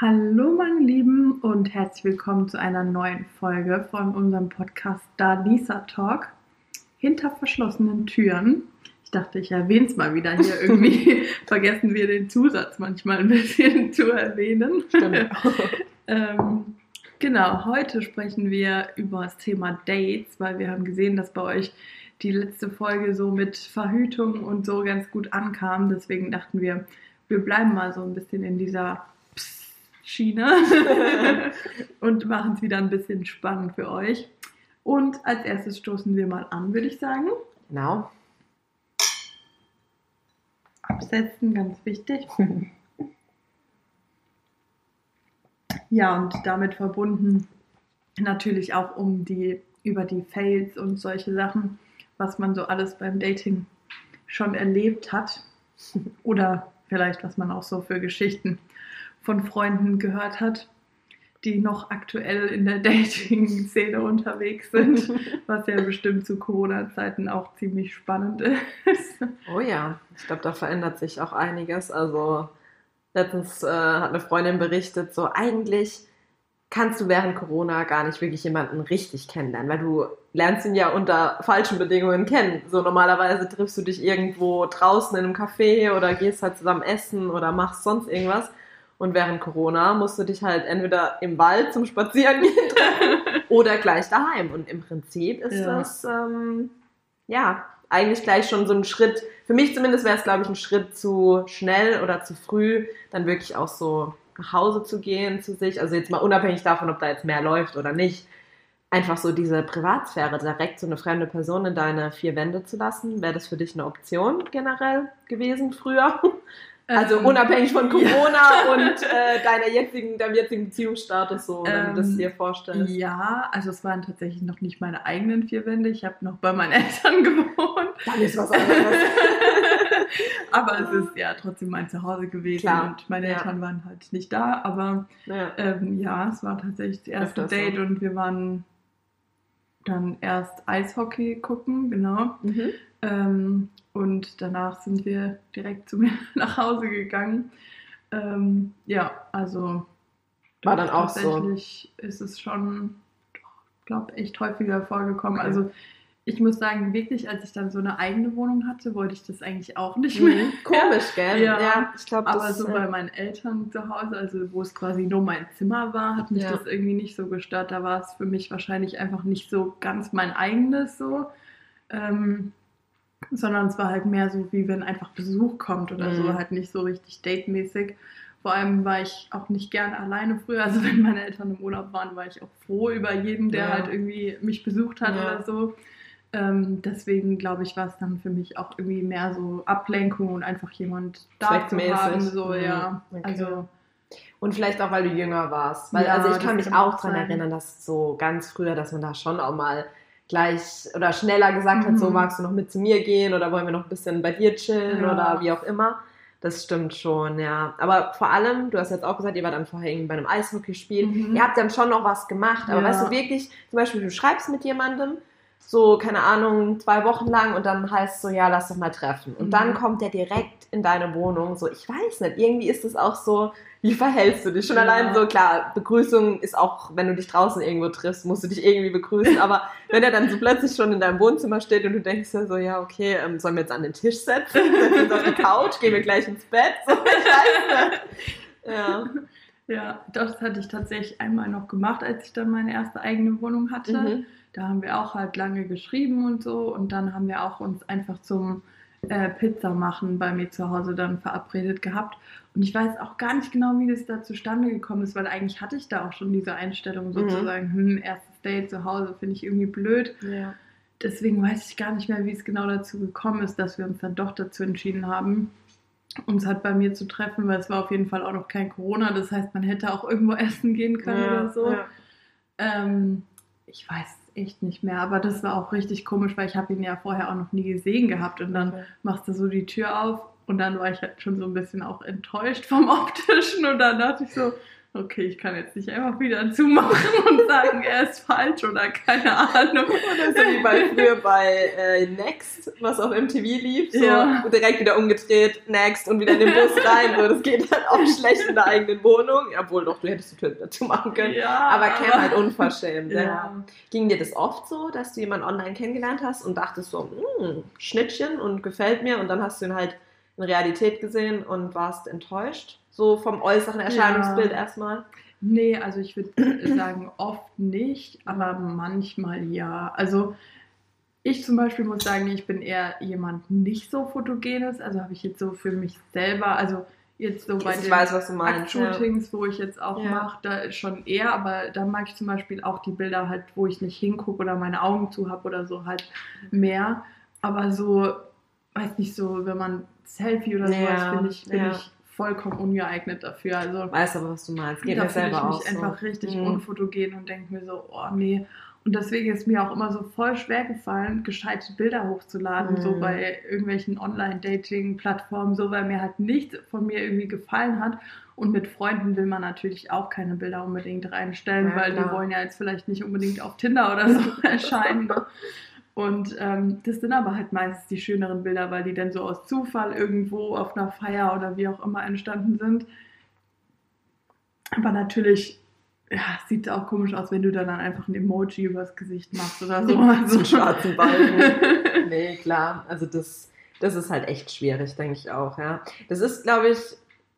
Hallo meine Lieben und herzlich willkommen zu einer neuen Folge von unserem Podcast Da Lisa Talk hinter verschlossenen Türen. Ich dachte, ich erwähne es mal wieder hier irgendwie. Vergessen wir den Zusatz manchmal ein bisschen zu erwähnen. ähm, genau, heute sprechen wir über das Thema Dates, weil wir haben gesehen, dass bei euch die letzte Folge so mit Verhütung und so ganz gut ankam. Deswegen dachten wir, wir bleiben mal so ein bisschen in dieser Schiene und machen es wieder ein bisschen spannend für euch. Und als erstes stoßen wir mal an, würde ich sagen. Genau. Absetzen, ganz wichtig. ja, und damit verbunden natürlich auch um die über die Fails und solche Sachen was man so alles beim Dating schon erlebt hat oder vielleicht was man auch so für Geschichten von Freunden gehört hat, die noch aktuell in der Dating-Szene unterwegs sind, was ja bestimmt zu Corona-Zeiten auch ziemlich spannend ist. Oh ja, ich glaube, da verändert sich auch einiges. Also letztens äh, hat eine Freundin berichtet, so eigentlich kannst du während Corona gar nicht wirklich jemanden richtig kennenlernen, weil du lernst ihn ja unter falschen Bedingungen kennen. So normalerweise triffst du dich irgendwo draußen in einem Café oder gehst halt zusammen essen oder machst sonst irgendwas. Und während Corona musst du dich halt entweder im Wald zum Spazierengehen treffen oder gleich daheim. Und im Prinzip ist ja. das ähm, ja eigentlich gleich schon so ein Schritt. Für mich zumindest wäre es, glaube ich, ein Schritt zu schnell oder zu früh, dann wirklich auch so nach Hause zu gehen zu sich. Also jetzt mal unabhängig davon, ob da jetzt mehr läuft oder nicht. Einfach so diese Privatsphäre, direkt so eine fremde Person in deine vier Wände zu lassen. Wäre das für dich eine Option generell gewesen früher? Also ähm, unabhängig von Corona ja. und äh, deiner jetzigen, deinem jetzigen Beziehungsstatus, so, wenn ähm, du das dir vorstellst. Ja, also es waren tatsächlich noch nicht meine eigenen vier Wände. Ich habe noch bei meinen Eltern gewohnt. Dann ist was anderes. aber es ist ja trotzdem mein Zuhause gewesen Klar. und meine Eltern ja. waren halt nicht da. Aber ja, ähm, ja es war tatsächlich das erste Date so. und wir waren dann erst Eishockey gucken, genau. Mhm. Ähm, und danach sind wir direkt zu mir nach Hause gegangen. Ähm, ja, also war dann auch so. Tatsächlich ist es schon, ich glaube, echt häufiger vorgekommen. Okay. Also ich muss sagen, wirklich, als ich dann so eine eigene Wohnung hatte, wollte ich das eigentlich auch nicht mehr. Mhm. Komisch, gell? Ja, ja ich glaube, Aber so bei meinen Eltern zu Hause, also wo es quasi nur mein Zimmer war, hat mich ja. das irgendwie nicht so gestört. Da war es für mich wahrscheinlich einfach nicht so ganz mein eigenes so. Ähm, sondern es war halt mehr so, wie wenn einfach Besuch kommt oder mhm. so, halt nicht so richtig datemäßig. Vor allem war ich auch nicht gern alleine früher. Also wenn meine Eltern im Urlaub waren, war ich auch froh über jeden, der ja. halt irgendwie mich besucht hat ja. oder so. Ähm, deswegen glaube ich, war es dann für mich auch irgendwie mehr so Ablenkung und einfach jemand da zu haben. So, mhm. ja. Okay. Also, und vielleicht auch, weil du jünger warst. Weil, ja, also ich kann mich auch daran erinnern, dass so ganz früher, dass man da schon auch mal gleich oder schneller gesagt mhm. hat, so mhm. magst du noch mit zu mir gehen oder wollen wir noch ein bisschen bei dir chillen ja. oder wie auch immer. Das stimmt schon, ja. Aber vor allem, du hast jetzt auch gesagt, ihr wart dann vorher irgendwie bei einem Eishockeyspiel. Mhm. Ihr habt dann schon noch was gemacht. Aber ja. weißt du wirklich, zum Beispiel, du schreibst mit jemandem, so, keine Ahnung, zwei Wochen lang und dann heißt so, ja, lass doch mal treffen. Und mhm. dann kommt der direkt in deine Wohnung. So, ich weiß nicht, irgendwie ist es auch so, wie verhältst du dich? Schon ja. allein so, klar, Begrüßung ist auch, wenn du dich draußen irgendwo triffst, musst du dich irgendwie begrüßen. Aber wenn er dann so plötzlich schon in deinem Wohnzimmer steht und du denkst ja so, ja, okay, ähm, sollen wir jetzt an den Tisch setzen? Setzen wir uns auf die Couch? Gehen wir gleich ins Bett? So, ich weiß nicht. Ja. Ja, das hatte ich tatsächlich einmal noch gemacht, als ich dann meine erste eigene Wohnung hatte. Mhm. Da haben wir auch halt lange geschrieben und so. Und dann haben wir auch uns einfach zum äh, Pizza machen bei mir zu Hause dann verabredet gehabt. Und ich weiß auch gar nicht genau, wie das da zustande gekommen ist, weil eigentlich hatte ich da auch schon diese Einstellung mhm. sozusagen, mhm. hm, erstes Date zu Hause finde ich irgendwie blöd. Ja. Deswegen weiß ich gar nicht mehr, wie es genau dazu gekommen ist, dass wir uns dann doch dazu entschieden haben, uns halt bei mir zu treffen, weil es war auf jeden Fall auch noch kein Corona. Das heißt, man hätte auch irgendwo essen gehen können ja, oder so. Ja. Ähm, ich weiß echt nicht mehr. Aber das war auch richtig komisch, weil ich habe ihn ja vorher auch noch nie gesehen gehabt. Und dann okay. machst du so die Tür auf und dann war ich halt schon so ein bisschen auch enttäuscht vom Optischen. Und dann dachte ich so, okay, ich kann jetzt nicht einfach wieder zumachen und sagen, er ist falsch oder keine Ahnung. Oder so wie bei früher bei äh, Next, was auf MTV lief, so Ja. direkt wieder umgedreht, Next und wieder in den Bus rein. So, das geht halt auch schlecht in der eigenen Wohnung. Obwohl doch, du hättest die Tür dazu machen können. Ja, Aber Cam halt unverschämt. Ja. Ja. Ging dir das oft so, dass du jemanden online kennengelernt hast und dachtest so, hm, Schnittchen und gefällt mir und dann hast du ihn halt in Realität gesehen und warst enttäuscht? So vom äußeren Erscheinungsbild erstmal? Nee, also ich würde sagen, oft nicht, aber manchmal ja. Also ich zum Beispiel muss sagen, ich bin eher jemand nicht so fotogenes. Also habe ich jetzt so für mich selber, also jetzt so bei Ich den weiß, meinst. Ja. Act-Shootings, wo ich jetzt auch Ja. mache, da ist schon eher, aber da mag ich zum Beispiel auch die Bilder halt, wo ich nicht hingucke oder meine Augen zu habe oder so halt mehr. Aber so, weiß nicht, so, wenn man Selfie oder sowas, Ja, finde ich, bin ja. ich vollkommen ungeeignet dafür. Also Weiß aber, was du meinst. Geht mir fühle ich selber mich auch so. einfach richtig Mhm. unfotogen und denke mir so, oh nee. Und deswegen ist mir auch immer so voll schwer gefallen, gescheite Bilder hochzuladen, Mhm. so bei irgendwelchen Online-Dating-Plattformen, so weil mir halt nichts von mir irgendwie gefallen hat. Und mit Freunden will man natürlich auch keine Bilder unbedingt reinstellen, Ja, weil die klar. wollen ja jetzt vielleicht nicht unbedingt auf Tinder oder so erscheinen. Ne? Und ähm, das sind aber halt meistens die schöneren Bilder, weil die dann so aus Zufall irgendwo auf einer Feier oder wie auch immer entstanden sind. Aber natürlich ja, sieht auch komisch aus, wenn du dann einfach ein Emoji übers Gesicht machst oder so. So Also, einen schwarzen Balken. nee, klar. Also das, das ist halt echt schwierig, denke ich auch, ja. Das ist, glaube ich,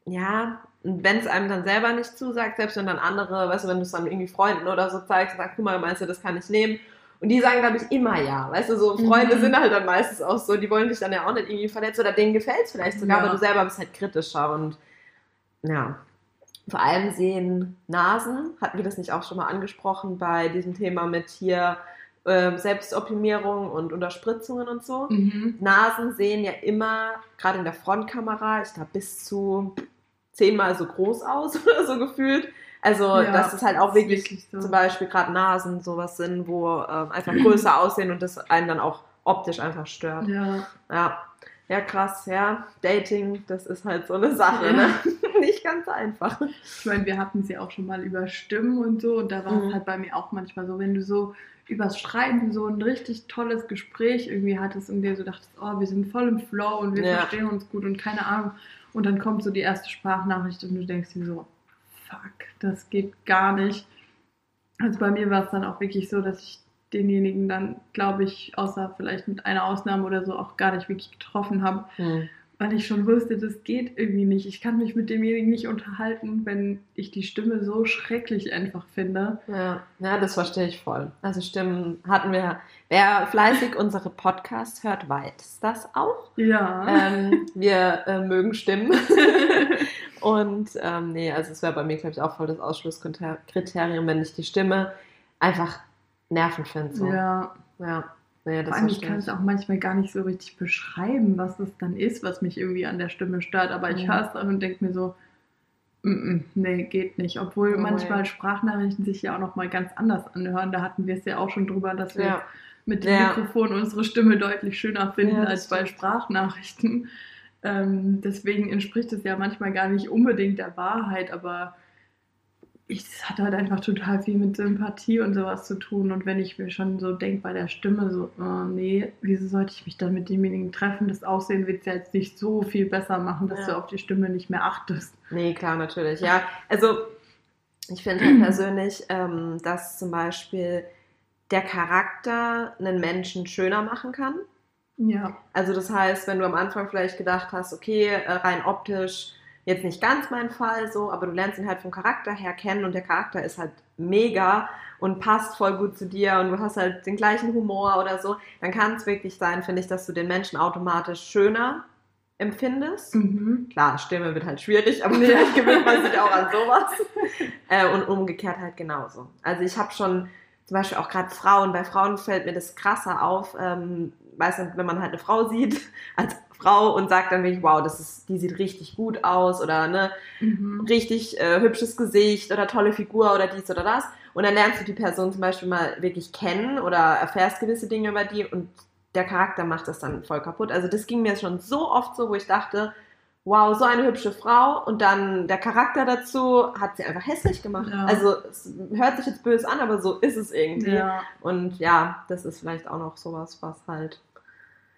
ja, wenn es einem dann selber nicht zusagt, selbst wenn dann andere, weißt du, wenn du es dann irgendwie Freunden oder so zeigst, sagst, guck mal, meinst du, das kann ich nehmen? Und die sagen, glaube ich, immer ja. Weißt du, so Freunde Mhm. sind halt dann meistens auch so, die wollen dich dann ja auch nicht irgendwie verletzen oder denen gefällt es vielleicht sogar, Ja. aber du selber bist halt kritischer und ja. Vor allem sehen Nasen, hatten wir das nicht auch schon mal angesprochen bei diesem Thema mit hier ähm, Selbstoptimierung und Unterspritzungen und so. mhm. Nasen sehen ja immer, gerade in der Frontkamera, ich glaube bis zu zehnmal so groß aus oder so gefühlt. Also, Ja, dass es halt auch wirklich, wirklich so. zum Beispiel gerade Nasen sowas sind, wo ähm, einfach größer aussehen und das einen dann auch optisch einfach stört. Ja, Ja. Ja, krass, ja. Dating, das ist halt so eine Sache, Ja. ne? Nicht ganz einfach. ich meine, wir hatten sie auch schon mal über Stimmen und so. Und da war Mhm. es halt bei mir auch manchmal so, wenn du so übers Schreiben so ein richtig tolles Gespräch irgendwie hattest und dir so dachtest, oh, wir sind voll im Flow und wir Ja. verstehen uns gut und keine Ahnung. Und dann kommt so die erste Sprachnachricht und du denkst dir so, fuck, das geht gar nicht. Also bei mir war es dann auch wirklich so, dass ich denjenigen dann, glaube ich, außer vielleicht mit einer Ausnahme oder so, auch gar nicht wirklich getroffen habe, weil ich schon wusste, das geht irgendwie nicht. Ich kann mich mit demjenigen nicht unterhalten, wenn ich die Stimme so schrecklich einfach finde. Ja, ja, das verstehe ich voll. Also Stimmen hatten wir, wer fleißig unsere Podcasts hört, weiß das auch. Ja. Ähm, wir äh, mögen Stimmen. Und ähm, nee, also es wäre bei mir, glaube ich, auch voll das Ausschlusskriterium, wenn ich die Stimme einfach nervend finde. So. ja. ja. Das Vor allem, ich kann es auch manchmal gar nicht so richtig beschreiben, was es dann ist, was mich irgendwie an der Stimme stört. Aber ich Mhm. höre es dann und denke mir so, mm, mm, nee, geht nicht. Obwohl Oh, manchmal ja. Sprachnachrichten sich ja auch nochmal ganz anders anhören. Da hatten wir es ja auch schon drüber, dass wir Ja. mit dem Ja. Mikrofon unsere Stimme deutlich schöner finden Ja, das als bei stimmt. Sprachnachrichten. Ähm, deswegen entspricht es ja manchmal gar nicht unbedingt der Wahrheit, aber ich- es hat halt einfach total viel mit Sympathie und sowas zu tun. Und wenn ich mir schon so denke bei der Stimme, so, oh, nee, wieso sollte ich mich dann mit demjenigen treffen? Das Aussehen wird es ja jetzt nicht so viel besser machen, dass Ja. du auf die Stimme nicht mehr achtest. Nee, klar, natürlich. Ja, also ich finde halt persönlich, ähm, dass zum Beispiel der Charakter einen Menschen schöner machen kann. Ja. Also das heißt, wenn du am Anfang vielleicht gedacht hast, okay, äh, rein optisch jetzt nicht ganz mein Fall so, aber du lernst ihn halt vom Charakter her kennen und der Charakter ist halt mega und passt voll gut zu dir und du hast halt den gleichen Humor oder so, dann kann es wirklich sein, finde ich, dass du den Menschen automatisch schöner empfindest. Mhm. Klar, Stimme wird halt schwierig, aber vielleicht gewöhnt man sich auch an sowas. Äh, und umgekehrt halt genauso. Also ich habe schon zum Beispiel auch gerade Frauen, bei Frauen fällt mir das krasser auf, ähm, weiß nicht, wenn man halt eine Frau sieht als Frau und sagt dann wirklich, wow, das ist, die sieht richtig gut aus oder ne, Mhm. richtig äh, hübsches Gesicht oder tolle Figur oder dies oder das. Und dann lernst du die Person zum Beispiel mal wirklich kennen oder erfährst gewisse Dinge über die und der Charakter macht das dann voll kaputt. Also das ging mir schon so oft so, wo ich dachte, wow, so eine hübsche Frau und dann der Charakter dazu hat sie einfach hässlich gemacht. Ja. Also es hört sich jetzt böse an, aber so ist es irgendwie. Ja. Und ja, das ist vielleicht auch noch sowas, was halt.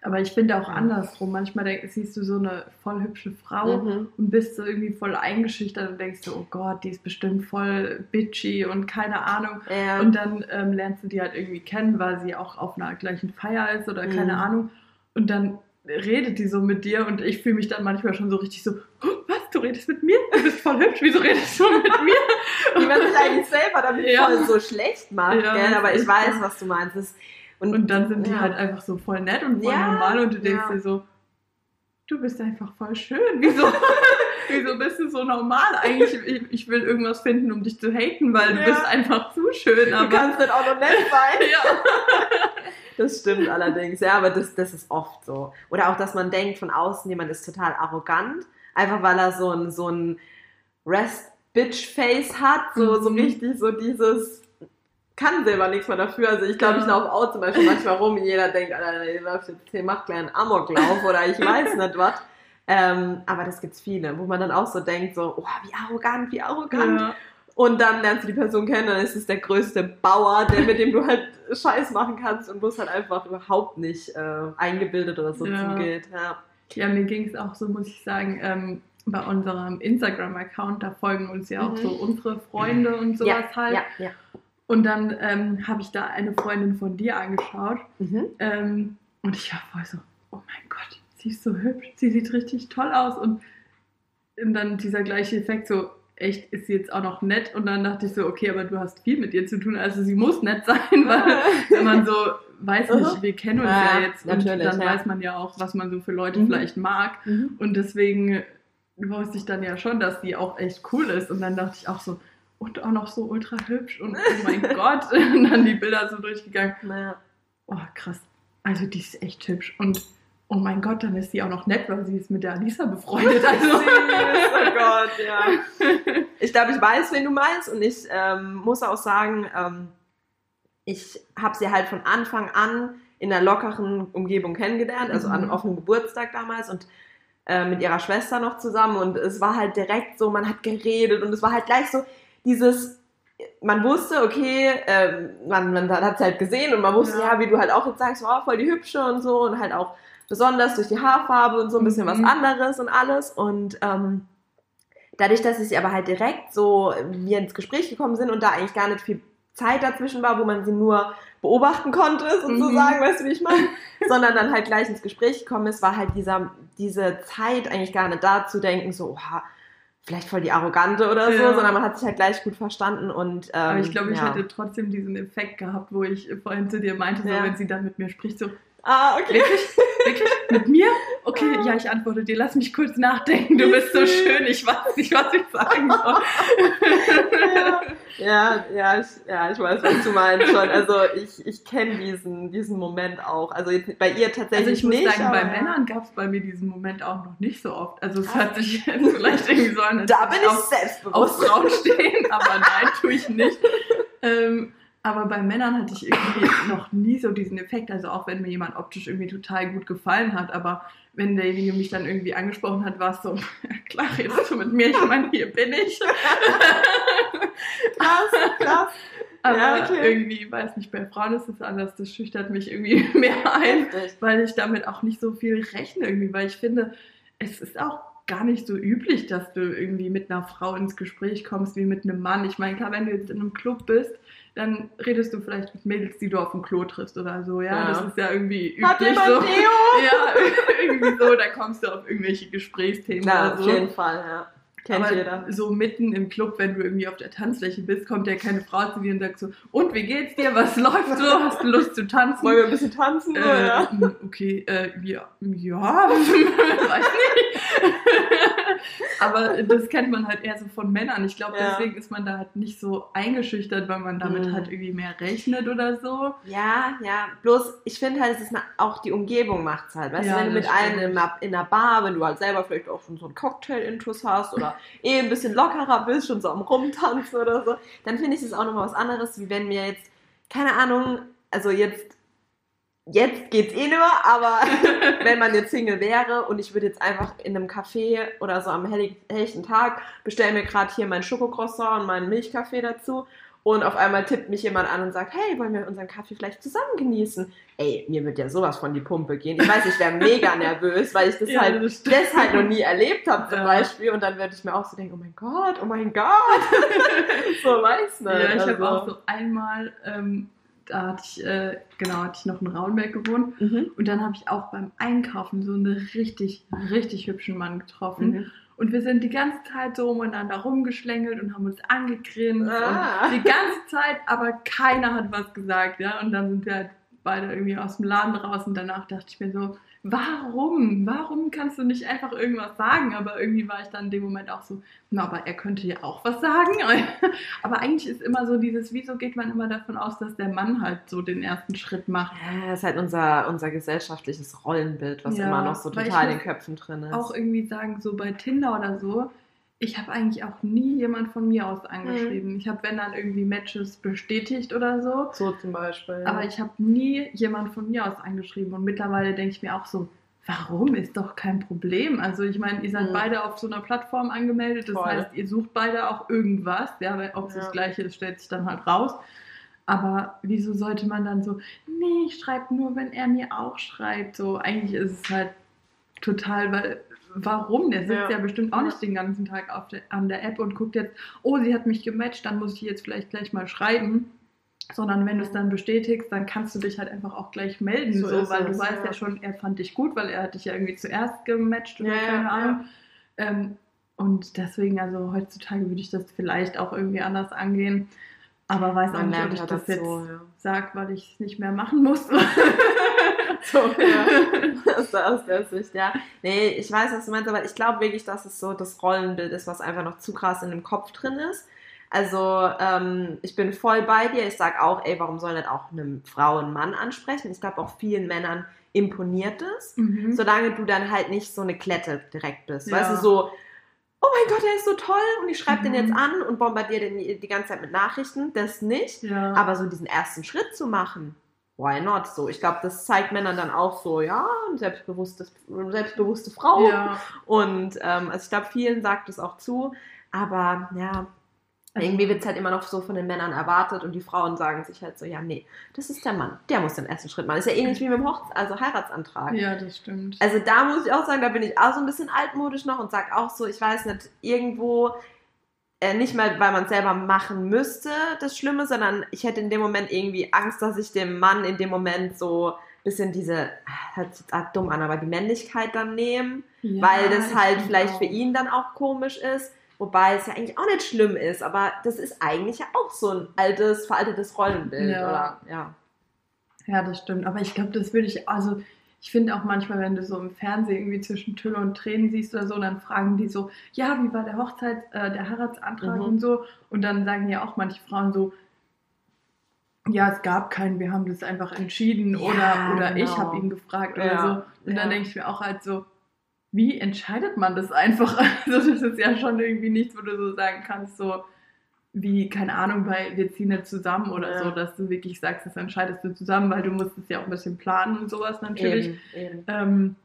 Aber ich finde auch andersrum. Manchmal denk, siehst du so eine voll hübsche Frau Mhm. und bist so irgendwie voll eingeschüchtert und denkst so, oh Gott, die ist bestimmt voll bitchy und keine Ahnung. Ja. Und dann ähm, lernst du die halt irgendwie kennen, weil sie auch auf einer gleichen Feier ist oder keine Mhm. Ahnung. Und dann redet die so mit dir und ich fühle mich dann manchmal schon so richtig so, "Oh, was, du redest mit mir? Du bist voll hübsch, wieso redest du mit mir? wie man sich eigentlich selber damit Ja. voll so schlecht macht, Ja, gell? aber ich weiß, was du meinst. Das, Und dann sind die ja. halt einfach so voll nett und voll Ja, normal und du denkst ja. dir so, du bist einfach voll schön. Wieso, wieso bist du so normal? Eigentlich, ich, ich will irgendwas finden, um dich zu haten, weil du bist einfach zu schön. Du Aber kannst nicht auch noch nett sein. ja. Das stimmt allerdings, ja, aber das, das ist oft so. Oder auch, dass man denkt von außen, jemand ist total arrogant, einfach weil er so ein, so ein Rest-Bitch-Face hat, so, so Mhm. richtig so dieses, kann selber nichts mehr dafür. Also ich glaube, ich laufe auch zum Beispiel manchmal rum und jeder denkt, Alter, ihr läuft jetzt hier, macht gleich einen Amoklauf oder ich weiß nicht was. Ähm, aber das gibt's viele, wo man dann auch so denkt, so, oh, wie arrogant, wie arrogant. ja. Und dann lernst du die Person kennen, dann ist es der größte Bauer, der, mit dem du halt Scheiß machen kannst und wo es halt einfach überhaupt nicht äh, eingebildet oder so Ja. zugeht. Ja. Ja, mir ging es auch so, muss ich sagen, ähm, bei unserem Instagram-Account, da folgen uns ja auch Mhm. so unsere Freunde und sowas ja, halt. ja, ja. Und dann ähm, habe ich da eine Freundin von dir angeschaut Mhm. ähm, und ich war voll so, oh mein Gott, sie ist so hübsch, sie sieht richtig toll aus und, und dann dieser gleiche Effekt so, echt, ist sie jetzt auch noch nett? Und dann dachte ich so, okay, aber du hast viel mit ihr zu tun, also sie muss nett sein, weil wenn man so, weiß nicht, wir kennen uns ja, Ja, jetzt und dann ja. weiß man ja auch, was man so für Leute Mhm. vielleicht mag. Mhm. Und deswegen wusste ich dann ja schon, dass die auch echt cool ist. Und dann dachte ich auch so, und auch noch so ultra hübsch und oh mein Gott. Und dann die Bilder so durchgegangen. Naja. Oh, krass. Also die ist echt hübsch. Und oh mein Gott, dann ist sie auch noch nett, weil sie ist mit der Alisa befreundet. Also. Süß, oh Gott, ja. Ich glaube, ich weiß, wen du meinst und ich ähm, muss auch sagen, ähm, ich habe sie halt von Anfang an in einer lockeren Umgebung kennengelernt, also an Mhm. auf einem Geburtstag damals und äh, mit ihrer Schwester noch zusammen und es war halt direkt so, man hat geredet und es war halt gleich so dieses, man wusste, okay, ähm, man, man hat es halt gesehen und man wusste, ja. Ja. wie du halt auch jetzt sagst, wow, voll die hübsche und so und halt auch besonders durch die Haarfarbe und so ein bisschen Mhm. was anderes und alles und ähm, dadurch, dass ich aber halt direkt so wir ins Gespräch gekommen sind und da eigentlich gar nicht viel Zeit dazwischen war, wo man sie nur beobachten konnte, sozusagen, weißt du, wie ich meine? Sondern dann halt gleich ins Gespräch gekommen ist, war halt dieser, diese Zeit eigentlich gar nicht da zu denken, so, oha, vielleicht voll die Arrogante oder so, Ja. sondern man hat sich halt gleich gut verstanden und ähm, Aber ich glaube, ich ja. hätte trotzdem diesen Effekt gehabt, wo ich vorhin zu dir meinte, so, wenn sie dann mit mir spricht, so, Ah, okay. Wirklich? Wirklich? Mit mir? Okay, ja, ich antworte dir. Lass mich kurz nachdenken. Du bist so schön. Ich weiß nicht, was ich sagen soll. ja, ja, ich, ja, ich weiß, was du meinst schon. Also ich, ich kenne diesen, diesen Moment auch. Also jetzt bei ihr tatsächlich Also ich muss nicht. sagen, bei Männern gab es bei mir diesen Moment auch noch nicht so oft. Also es hört sich jetzt vielleicht irgendwie so als Da bin ich auf, selbstbewusst. Frauen stehen, aber nein, tue ich nicht. Ähm, aber bei Männern hatte ich irgendwie noch nie so diesen Effekt. Also auch wenn mir jemand optisch irgendwie total gut gefallen hat, aber wenn derjenige mich dann irgendwie angesprochen hat, war es so, ja, klar, redest du mit mir, ich meine, hier bin ich. Krass, krass. Aber Ja, okay. irgendwie, weiß nicht, bei Frauen ist es anders, das schüchtert mich irgendwie mehr ein, weil ich damit auch nicht so viel rechne irgendwie, weil ich finde, es ist auch gar nicht so üblich, dass du irgendwie mit einer Frau ins Gespräch kommst wie mit einem Mann. Ich meine, klar, wenn du jetzt in einem Club bist, dann redest du vielleicht mit Mädels, die du auf dem Klo triffst oder so, ja, Ja. das ist ja irgendwie Hat üblich jemand so. Deo? Ja, irgendwie so, da kommst du auf irgendwelche Gesprächsthemen Ja, oder auf so. jeden Fall, ja. Kennt Aber jeder. so mitten im Club, wenn du irgendwie auf der Tanzfläche bist, kommt ja keine Frau zu dir und sagt so, und wie geht's dir? Was läuft so? Hast du Lust zu tanzen? Wollen wir ein bisschen tanzen? äh, oder? okay, äh, ja, ja, weiß nicht. Aber das kennt man halt eher so von Männern. Ich glaube, Ja. deswegen ist man da halt nicht so eingeschüchtert, weil man damit Mhm. halt irgendwie mehr rechnet oder so. Ja, ja. Bloß, ich finde halt, es ist eine, auch die Umgebung macht's halt. Weißt Ja, du, wenn du mit das einem in einer, in einer Bar, wenn du halt selber vielleicht auch schon so einen Cocktail-Intus hast oder eh ein bisschen lockerer bist, schon so am Rumtanzen oder so, dann finde ich es auch nochmal was anderes, wie wenn mir jetzt, keine Ahnung, also jetzt jetzt geht's eh nur, aber wenn man jetzt Single wäre und ich würde jetzt einfach in einem Café oder so am helllichten Tag bestellen mir gerade hier mein Schokocroissant und meinen Milchkaffee dazu und auf einmal tippt mich jemand an und sagt, hey, wollen wir unseren Kaffee vielleicht zusammen genießen? Ey, mir wird ja sowas von die Pumpe gehen. Ich weiß, ich wäre mega nervös, weil ich das ja, halt das deshalb noch nie erlebt habe zum ja. Beispiel. Und dann würde ich mir auch so denken, oh mein Gott, oh mein Gott. so weiß nicht. Ja, ich also. habe auch so einmal, ähm, da hatte ich, äh, genau, hatte ich noch in Raunberg gewohnt. Mhm. Und dann habe ich auch beim Einkaufen so einen richtig, richtig hübschen Mann getroffen. Mhm. Und wir sind die ganze Zeit so umeinander rumgeschlängelt und haben uns angegrinst ah. die ganze Zeit, aber keiner hat was gesagt, ja. Und dann sind wir halt beide irgendwie aus dem Laden raus und danach dachte ich mir so, warum? Warum kannst du nicht einfach irgendwas sagen? Aber irgendwie war ich dann in dem Moment auch so, na, aber er könnte ja auch was sagen. aber eigentlich ist immer so dieses, wieso geht man immer davon aus, dass der Mann halt so den ersten Schritt macht? Ja, das ist halt unser, unser gesellschaftliches Rollenbild, was ja, immer noch so total in den Köpfen drin ist. Auch irgendwie sagen, so bei Tinder oder so, ich habe eigentlich auch nie jemand von mir aus angeschrieben. Mhm. Ich habe, wenn dann irgendwie Matches bestätigt oder so. So zum Beispiel. Ja. Aber ich habe nie jemand von mir aus angeschrieben. Und mittlerweile denke ich mir auch so, warum ist doch kein Problem? Also ich meine, ihr seid mhm. beide auf so einer Plattform angemeldet. Das Voll. heißt, ihr sucht beide auch irgendwas. Ja, ob es ja. das Gleiche ist, stellt sich dann halt raus. Aber wieso sollte man dann so, nee, ich schreibe nur, wenn er mir auch schreibt. So, eigentlich ist es halt total, weil warum? Der sitzt ja, ja bestimmt auch nicht den ganzen Tag der, an der App und guckt jetzt, oh, sie hat mich gematcht, dann muss ich jetzt vielleicht gleich mal schreiben. Sondern wenn du es dann bestätigst, dann kannst du dich halt einfach auch gleich melden, so, so weil es, du weißt ja. ja. schon, er fand dich gut, weil er hat dich ja irgendwie zuerst gematcht oder ja, keine Ahnung. Ähm, und deswegen, also heutzutage würde ich das vielleicht auch irgendwie anders angehen. Aber weiß auch nicht, ob ich das, das jetzt so, sage, weil ich es nicht mehr machen muss. so, ja. der, aus der Sicht, ja. Nee, ich weiß, was du meinst, aber ich glaube wirklich, dass es so das Rollenbild ist, was einfach noch zu krass in dem Kopf drin ist. Also ähm, ich bin voll bei dir. Ich sage auch, ey, warum soll nicht auch eine Frau einen Mann ansprechen? Ich glaube auch vielen Männern imponiert es, mhm. solange du dann halt nicht so eine Klette direkt bist. Ja. Weißt du, so, oh mein Gott, der ist so toll und ich schreibe mhm. den jetzt an und bombardiere den die ganze Zeit mit Nachrichten, das nicht. Ja. Aber so diesen ersten Schritt zu machen, why not? So, ich glaube, das zeigt Männern dann auch so, ja, eine selbstbewusste, selbstbewusste Frau. Ja. Und ähm, also ich glaube, vielen sagt es auch zu. Aber ja, also, irgendwie wird es halt immer noch so von den Männern erwartet und die Frauen sagen sich halt so, ja, nee, das ist der Mann, der muss den ersten Schritt machen. ist ja ähnlich wie mit dem Hochze also Heiratsantrag. Ja, das stimmt. Also da muss ich auch sagen, da bin ich auch so ein bisschen altmodisch noch und sage auch so, ich weiß nicht, irgendwo nicht mal, weil man es selber machen müsste, das Schlimme, sondern ich hätte in dem Moment irgendwie Angst, dass ich dem Mann in dem Moment so ein bisschen diese, ah, hört sich dumm an, aber die Männlichkeit dann nehmen, ja, weil das halt vielleicht auch. für ihn dann auch komisch ist. Wobei es ja eigentlich auch nicht schlimm ist, aber das ist eigentlich ja auch so ein altes, veraltetes Rollenbild, ja. oder? Ja. Ja, das stimmt. Aber ich glaube, das würde ich, also ich finde auch manchmal, wenn du so im Fernsehen irgendwie zwischen Tülle und Tränen siehst oder so, dann fragen die so, ja, wie war der Hochzeit, äh, der Heiratsantrag mhm. und so. Und dann sagen ja auch manche Frauen so, ja, es gab keinen, wir haben das einfach entschieden ja, oder, oder genau. ich habe ihn gefragt ja, oder so. Und ja. dann denke ich mir auch halt so, wie entscheidet man das einfach? Also das ist ja schon irgendwie nichts, wo du so sagen kannst, so, wie, keine Ahnung, weil wir ziehen jetzt zusammen oder ja. so, dass du wirklich sagst, das entscheidest du zusammen, weil du musst es ja auch ein bisschen planen und sowas natürlich. Eben, eben. Ähm,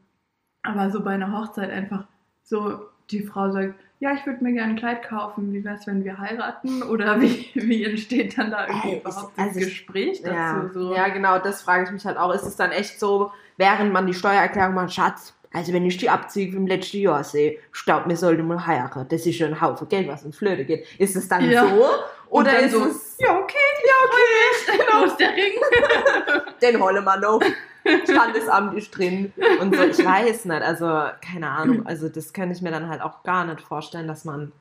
aber so bei einer Hochzeit einfach so, die Frau sagt, ja, ich würde mir gerne ein Kleid kaufen, wie wäre es, wenn wir heiraten? Oder wie, wie entsteht dann da irgendwie hey, überhaupt das also Gespräch dazu? Ja, so? ja, genau, das frage ich mich halt auch. Ist es dann echt so, während man die Steuererklärung macht, Schatz, also wenn ich die Abzüge vom letzten Jahr sehe, staub mir sollte mal heiraten. Das ist schon ein Haufen Geld, was in Flöte geht. Ist es dann ja. so? Oder ist so, es... Ja, okay. Ja, okay. Wo ist der Ring? Den holen wir noch. Standesamt ist drin. Und so, ich weiß nicht. Also, keine Ahnung. Also, das kann ich mir dann halt auch gar nicht vorstellen, dass man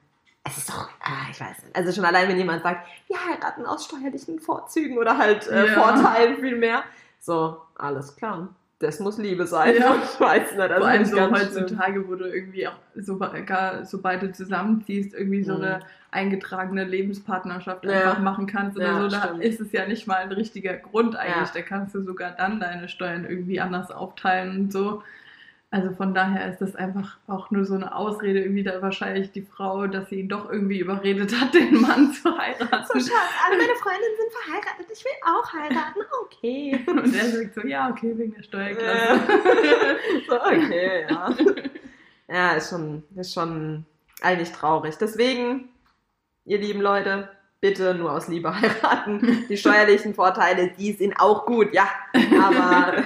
es ist doch, ah, ich weiß nicht. Also schon allein, wenn jemand sagt, wir heiraten aus steuerlichen Vorzügen oder halt äh, ja. Vorteilen vielmehr. So, alles klar das muss Liebe sein. Ja. Ich weiß nicht. Also Vor allem so heutzutage, schlimm. wo du irgendwie auch, so, gar, sobald du zusammenziehst, irgendwie so mhm. eine eingetragene Lebenspartnerschaft ja. einfach machen kannst oder ja, so, da ist es ja nicht mal ein richtiger Grund eigentlich. Da kannst du sogar dann deine Steuern irgendwie anders aufteilen und so. Also von daher ist das einfach auch nur so eine Ausrede, irgendwie da wahrscheinlich die Frau, dass sie ihn doch irgendwie überredet hat, den Mann zu heiraten. So, Schatz, alle meine Freundinnen sind verheiratet, ich will auch heiraten, okay. Und er sagt so, ja, okay, wegen der Steuerklasse. Äh, so, okay, ja. Ja, ist schon, ist schon eigentlich traurig. Deswegen, ihr lieben Leute, bitte nur aus Liebe heiraten. Die steuerlichen Vorteile, die sind auch gut, ja. Aber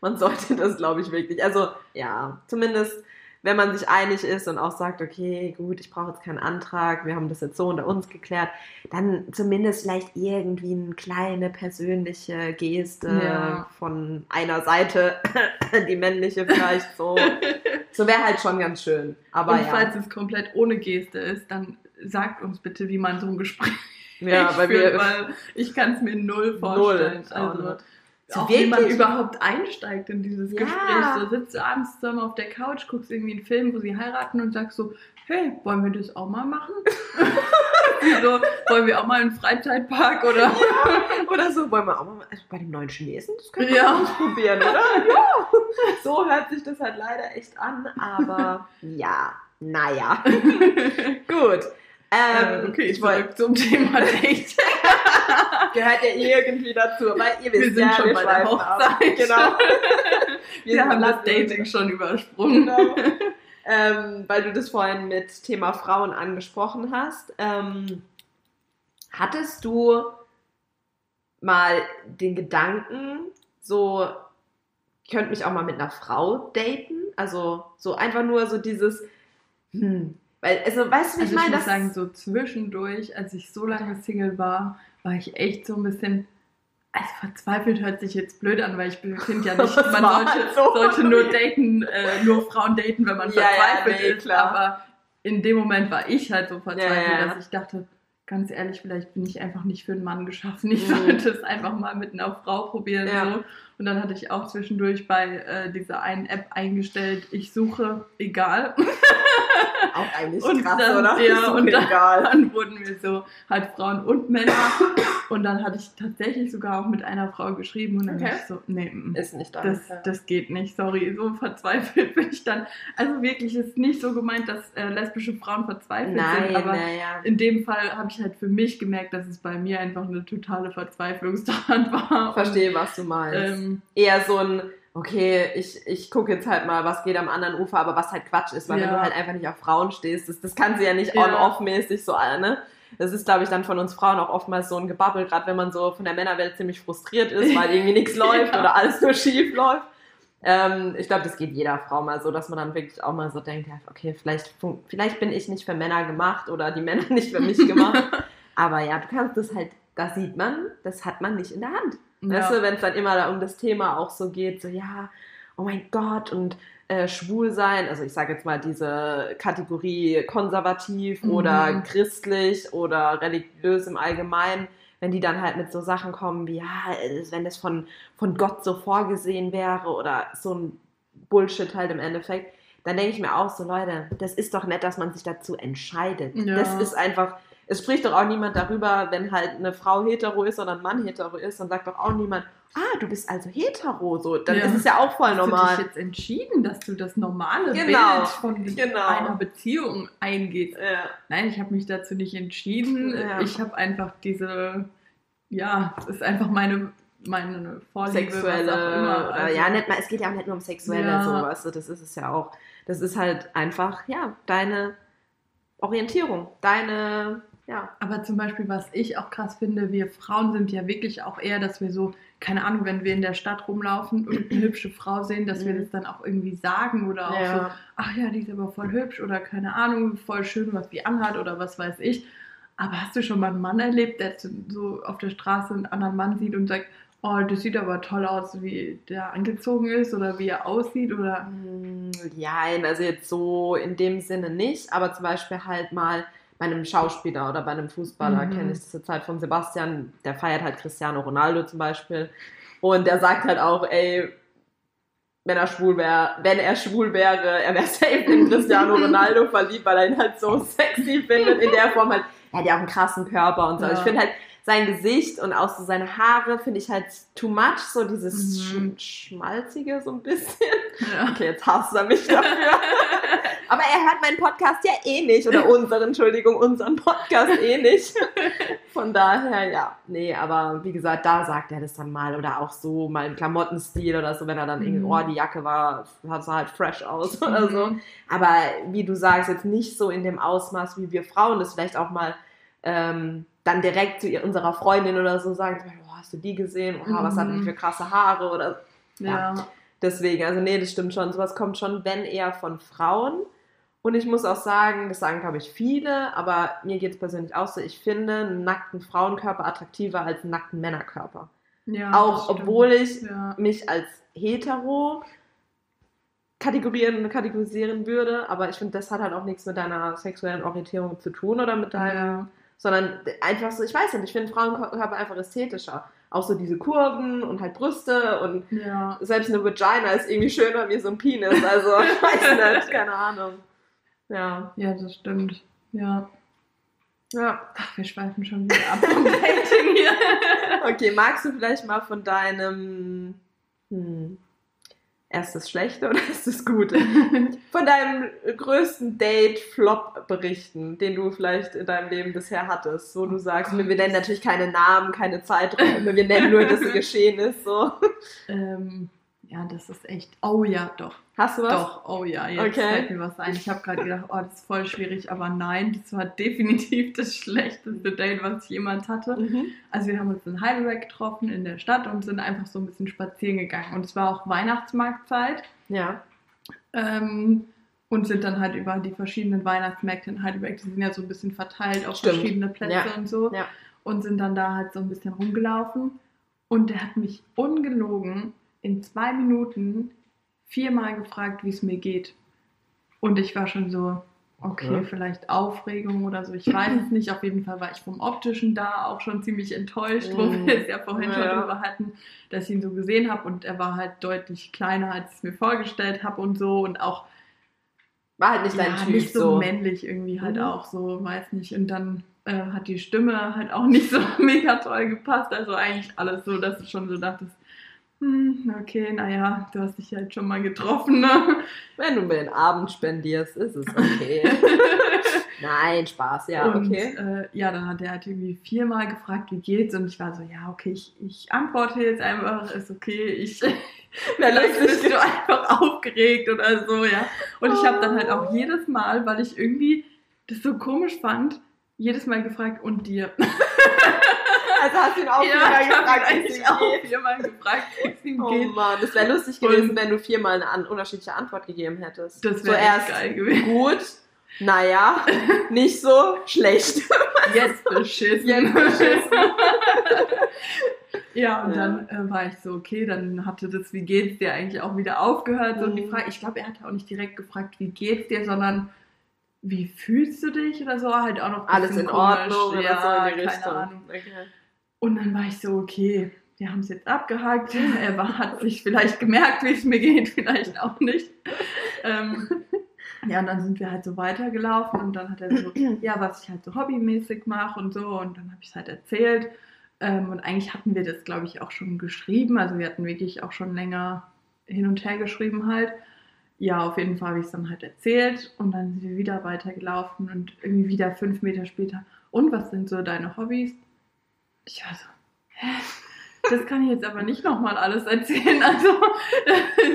man sollte das, glaube ich, wirklich. Also ja, zumindest wenn man sich einig ist und auch sagt, okay, gut, ich brauche jetzt keinen Antrag, wir haben das jetzt so unter uns geklärt, dann zumindest vielleicht irgendwie eine kleine persönliche Geste ja. von einer Seite, die männliche vielleicht so. so wäre halt schon ganz schön. Aber und ja. falls es komplett ohne Geste ist, dann sagt uns bitte, wie man so ein Gespräch ja, weil, führt, wir, weil ich kann es mir null vorstellen. Null, also, auch wie man überhaupt einsteigt in dieses ja. Gespräch. So sitzt du abends zusammen auf der Couch, guckst irgendwie einen Film, wo sie heiraten und sagst so, hey, wollen wir das auch mal machen? so, wollen wir auch mal einen Freizeitpark oder? Ja, oder so, wollen wir auch mal also bei dem neuen Chinesen, das können wir ja. ausprobieren, oder? Ja. So hört sich das halt leider echt an, aber ja, naja. Gut. Ähm, okay, ich wollte zum Thema Date. Gehört ja irgendwie dazu, weil ihr wisst wir sind ja, schon wir bei der Hochzeit. Genau. Wir, wir haben das Dating schon übersprungen. Genau. Ähm, weil du das vorhin mit Thema Frauen angesprochen hast. Ähm, hattest du mal den Gedanken, so, ich könnte mich auch mal mit einer Frau daten? Also so einfach nur so dieses, hm, weil, also, weißt du, wie also ich meine? Ich muss sagen, so zwischendurch, als ich so lange Single war, war ich echt so ein bisschen. Also verzweifelt hört sich jetzt blöd an, weil ich finde ja nicht, man sollte, halt so sollte nur daten, äh, nur Frauen daten, wenn man verzweifelt ja, nee, ist. Klar. Aber in dem Moment war ich halt so verzweifelt, ja, dass ich dachte, ganz ehrlich, vielleicht bin ich einfach nicht für einen Mann geschaffen. Ich mhm. sollte es einfach mal mit einer Frau probieren. So. Und dann hatte ich auch zwischendurch bei äh, dieser einen App eingestellt, ich suche egal. Auch eigentlich und krass, dann, oder? Ja, und dann, dann, wurden wir so halt Frauen und Männer. und dann hatte ich tatsächlich sogar auch mit einer Frau geschrieben und dann okay. ich so, nee, mm, ist nicht das, das, das geht nicht, sorry, so verzweifelt bin ich dann. Also wirklich ist nicht so gemeint, dass äh, lesbische Frauen verzweifelt Nein, sind, aber ja. in dem Fall habe ich halt für mich gemerkt, dass es bei mir einfach eine totale Verzweiflungstat war. Verstehe, was du meinst. Ähm, Eher so ein okay, ich, ich gucke jetzt halt mal, was geht am anderen Ufer, aber was halt Quatsch ist, weil ja. wenn du halt einfach nicht auf Frauen stehst, das, das kann sie ja nicht ja. on-off-mäßig so, ne? Das ist, glaube ich, dann von uns Frauen auch oftmals so ein Gebabbel, gerade wenn man so von der Männerwelt ziemlich frustriert ist, weil irgendwie nichts läuft ja. oder alles nur schief läuft. Ähm, ich glaube, das geht jeder Frau mal so, dass man dann wirklich auch mal so denkt, ja, okay, vielleicht, vielleicht bin ich nicht für Männer gemacht oder die Männer nicht für mich gemacht. Aber ja, du kannst das halt, das sieht man, das hat man nicht in der Hand. Ja. Weißt du, wenn es dann immer da um das Thema auch so geht, so ja, oh mein Gott und äh, schwul sein, also ich sage jetzt mal diese Kategorie konservativ mhm. oder christlich oder religiös im Allgemeinen, wenn die dann halt mit so Sachen kommen wie, ja, wenn das von, von Gott so vorgesehen wäre oder so ein Bullshit halt im Endeffekt, dann denke ich mir auch so, Leute, das ist doch nett, dass man sich dazu entscheidet. Ja. Das ist einfach, es spricht doch auch niemand darüber, wenn halt eine Frau hetero ist oder ein Mann hetero ist, dann sagt doch auch niemand, ah, du bist also hetero, so, dann ja. ist es ja auch voll normal. Hast du dich jetzt entschieden, dass du das normale genau. Bild von genau. einer Beziehung eingehst? Ja. Nein, ich habe mich dazu nicht entschieden. Ja. Ich habe einfach diese, ja, es ist einfach meine meine Vorliebe, sexuelle, was auch immer. Also, ja, nicht mal, es geht ja auch nicht nur um sexuelle ja. sowas, das ist es ja auch. Das ist halt einfach, ja, deine Orientierung, deine ja. Aber zum Beispiel, was ich auch krass finde, wir Frauen sind ja wirklich auch eher, dass wir so, keine Ahnung, wenn wir in der Stadt rumlaufen und eine hübsche Frau sehen, dass wir mhm. das dann auch irgendwie sagen oder auch ja. so, ach ja, die ist aber voll hübsch oder keine Ahnung, voll schön, was die anhat oder was weiß ich. Aber hast du schon mal einen Mann erlebt, der so auf der Straße einen anderen Mann sieht und sagt, oh, das sieht aber toll aus, wie der angezogen ist oder wie er aussieht oder? Ja, mm, also jetzt so in dem Sinne nicht, aber zum Beispiel halt mal bei einem Schauspieler oder bei einem Fußballer mhm. kenne ich das zurzeit von Sebastian, der feiert halt Cristiano Ronaldo zum Beispiel. Und der sagt halt auch, ey, wenn er schwul wäre, wenn er schwul wäre, er wäre safe in Cristiano Ronaldo verliebt, weil er ihn halt so sexy findet, in der Form halt er hat ja auch einen krassen Körper und so. Also Ja. ich finde halt sein Gesicht und auch so seine Haare finde ich halt too much, so dieses Mhm. Sch Schmalzige so ein bisschen. Ja. Okay, jetzt hasst er mich dafür. Aber er hört meinen Podcast ja eh nicht. Oder unseren, Entschuldigung, unseren Podcast eh nicht. Von daher, ja. Nee, aber wie gesagt, da sagt er das dann mal. Oder auch so mal im Klamottenstil oder so, wenn er dann irgendwie, Mhm. oh, die Jacke war, sah halt fresh aus oder so. Mhm. Aber wie du sagst, jetzt nicht so in dem Ausmaß, wie wir Frauen das vielleicht auch mal ähm, dann direkt zu ihr- unserer Freundin oder so sagen, oh, hast du die gesehen? Oh, was hat die Mhm. für krasse Haare? Oder Ja. Deswegen, also nee, das stimmt schon. Sowas kommt schon, wenn eher von Frauen. Und ich muss auch sagen, das sagen, glaube ich, viele, aber mir geht es persönlich auch so, ich finde einen nackten Frauenkörper attraktiver als einen nackten Männerkörper. ja auch obwohl ich Ja. mich als hetero kategorieren, kategorisieren würde, aber ich finde, das hat halt auch nichts mit deiner sexuellen Orientierung zu tun oder mit deinem Ja. Sondern einfach so, ich weiß nicht, ich finde Frauenkörper einfach ästhetischer. Auch so diese Kurven und halt Brüste und ja. selbst eine Vagina ist irgendwie schöner wie so ein Penis. Also, ich weiß nicht, keine Ahnung. Ja. Ja, das stimmt. Ja. Ja. Ach, wir schweifen schon wieder ab vom Dating hier. Okay, magst du vielleicht mal von deinem hm, erstes Schlechte oder erstes Gute? Von deinem größten Date-Flop berichten, den du vielleicht in deinem Leben bisher hattest, wo du sagst, wir nennen natürlich keine Namen, keine Zeiträume, wir nennen nur, dass es geschehen ist. So. ähm, ja, das ist echt. Oh ja, doch. Hast du was? Doch, oh ja, jetzt Okay. fällt mir was ein. Ich habe gerade gedacht, oh, das ist voll schwierig, aber nein, das war definitiv das schlechteste Date, was ich jemals hatte. Mhm. Also wir haben uns in Heidelberg getroffen in der Stadt und sind einfach so ein bisschen spazieren gegangen. Und es war auch Weihnachtsmarktzeit Ja. ähm, und sind dann halt über die verschiedenen Weihnachtsmärkte in Heidelberg, die sind ja so ein bisschen verteilt auf Stimmt. verschiedene Plätze Ja. und so. Ja. Und sind dann da halt so ein bisschen rumgelaufen. Und der hat mich ungelogen in zwei Minuten viermal gefragt, wie es mir geht. Und ich war schon so, okay, Okay. vielleicht Aufregung oder so, ich weiß es nicht. Auf jeden Fall war ich vom Optischen da auch schon ziemlich enttäuscht, wo Mm. wir es ja vorhin schon Ja. drüber hatten, dass ich ihn so gesehen habe und er war halt deutlich kleiner, als ich es mir vorgestellt habe und so und auch War halt nicht dein ja, Typ nicht so, so. männlich irgendwie halt Mhm. auch so, weiß nicht. Und dann äh, hat die Stimme halt auch nicht so mega toll gepasst. Also eigentlich alles so, dass du schon so dachtest, hm, okay, naja, du hast dich halt schon mal getroffen, ne? Wenn du mir den Abend spendierst, ist es okay. Nein, Spaß, ja, und okay. äh, ja, dann hat er halt irgendwie viermal gefragt, wie geht's? Und ich war so, ja, okay, ich, ich antworte jetzt einfach, ist okay, ich vielleicht bist du einfach aufgeregt oder so, ja. Und ich habe dann halt auch jedes Mal, weil ich irgendwie das so komisch fand, jedes Mal gefragt, und dir? Also hast du ihn auch ja, habe gefragt, wie es ihm auch viermal gefragt, wie es ihm Oh geht. Mann, das wäre lustig gewesen, Und- wenn du viermal eine an unterschiedliche Antwort gegeben hättest. Das wäre echt geil gewesen. gut, naja, nicht so, schlecht. Jetzt beschissen. Jetzt beschissen. Ja, und Ja. dann äh, war ich so, okay, dann hatte das, wie geht's dir eigentlich auch wieder aufgehört. So, und die Mhm. Frage, ich glaube, er hatte auch nicht direkt gefragt, wie geht's dir, sondern wie fühlst du dich oder so, halt auch noch Alles in komisch. Ordnung oder ja, so in die keine Richtung. Ahnung. Okay. Und dann war ich so, okay, wir haben es jetzt abgehakt. Er war, hat sich vielleicht gemerkt, wie es mir geht, vielleicht auch nicht. Ähm, ja, und dann sind wir halt so weitergelaufen und dann hat er so, ja, was ich halt so hobbymäßig mache und so. Und dann habe ich es halt erzählt. Ähm, und eigentlich hatten wir das, glaube ich, auch schon geschrieben. Also wir hatten wirklich auch schon länger hin und her geschrieben halt. Ja, auf jeden Fall habe ich es dann halt erzählt und dann sind wir wieder weitergelaufen und irgendwie wieder fünf Meter später. Und was sind so deine Hobbys? Ich war so, hä? Das kann ich jetzt aber nicht nochmal alles erzählen. Also,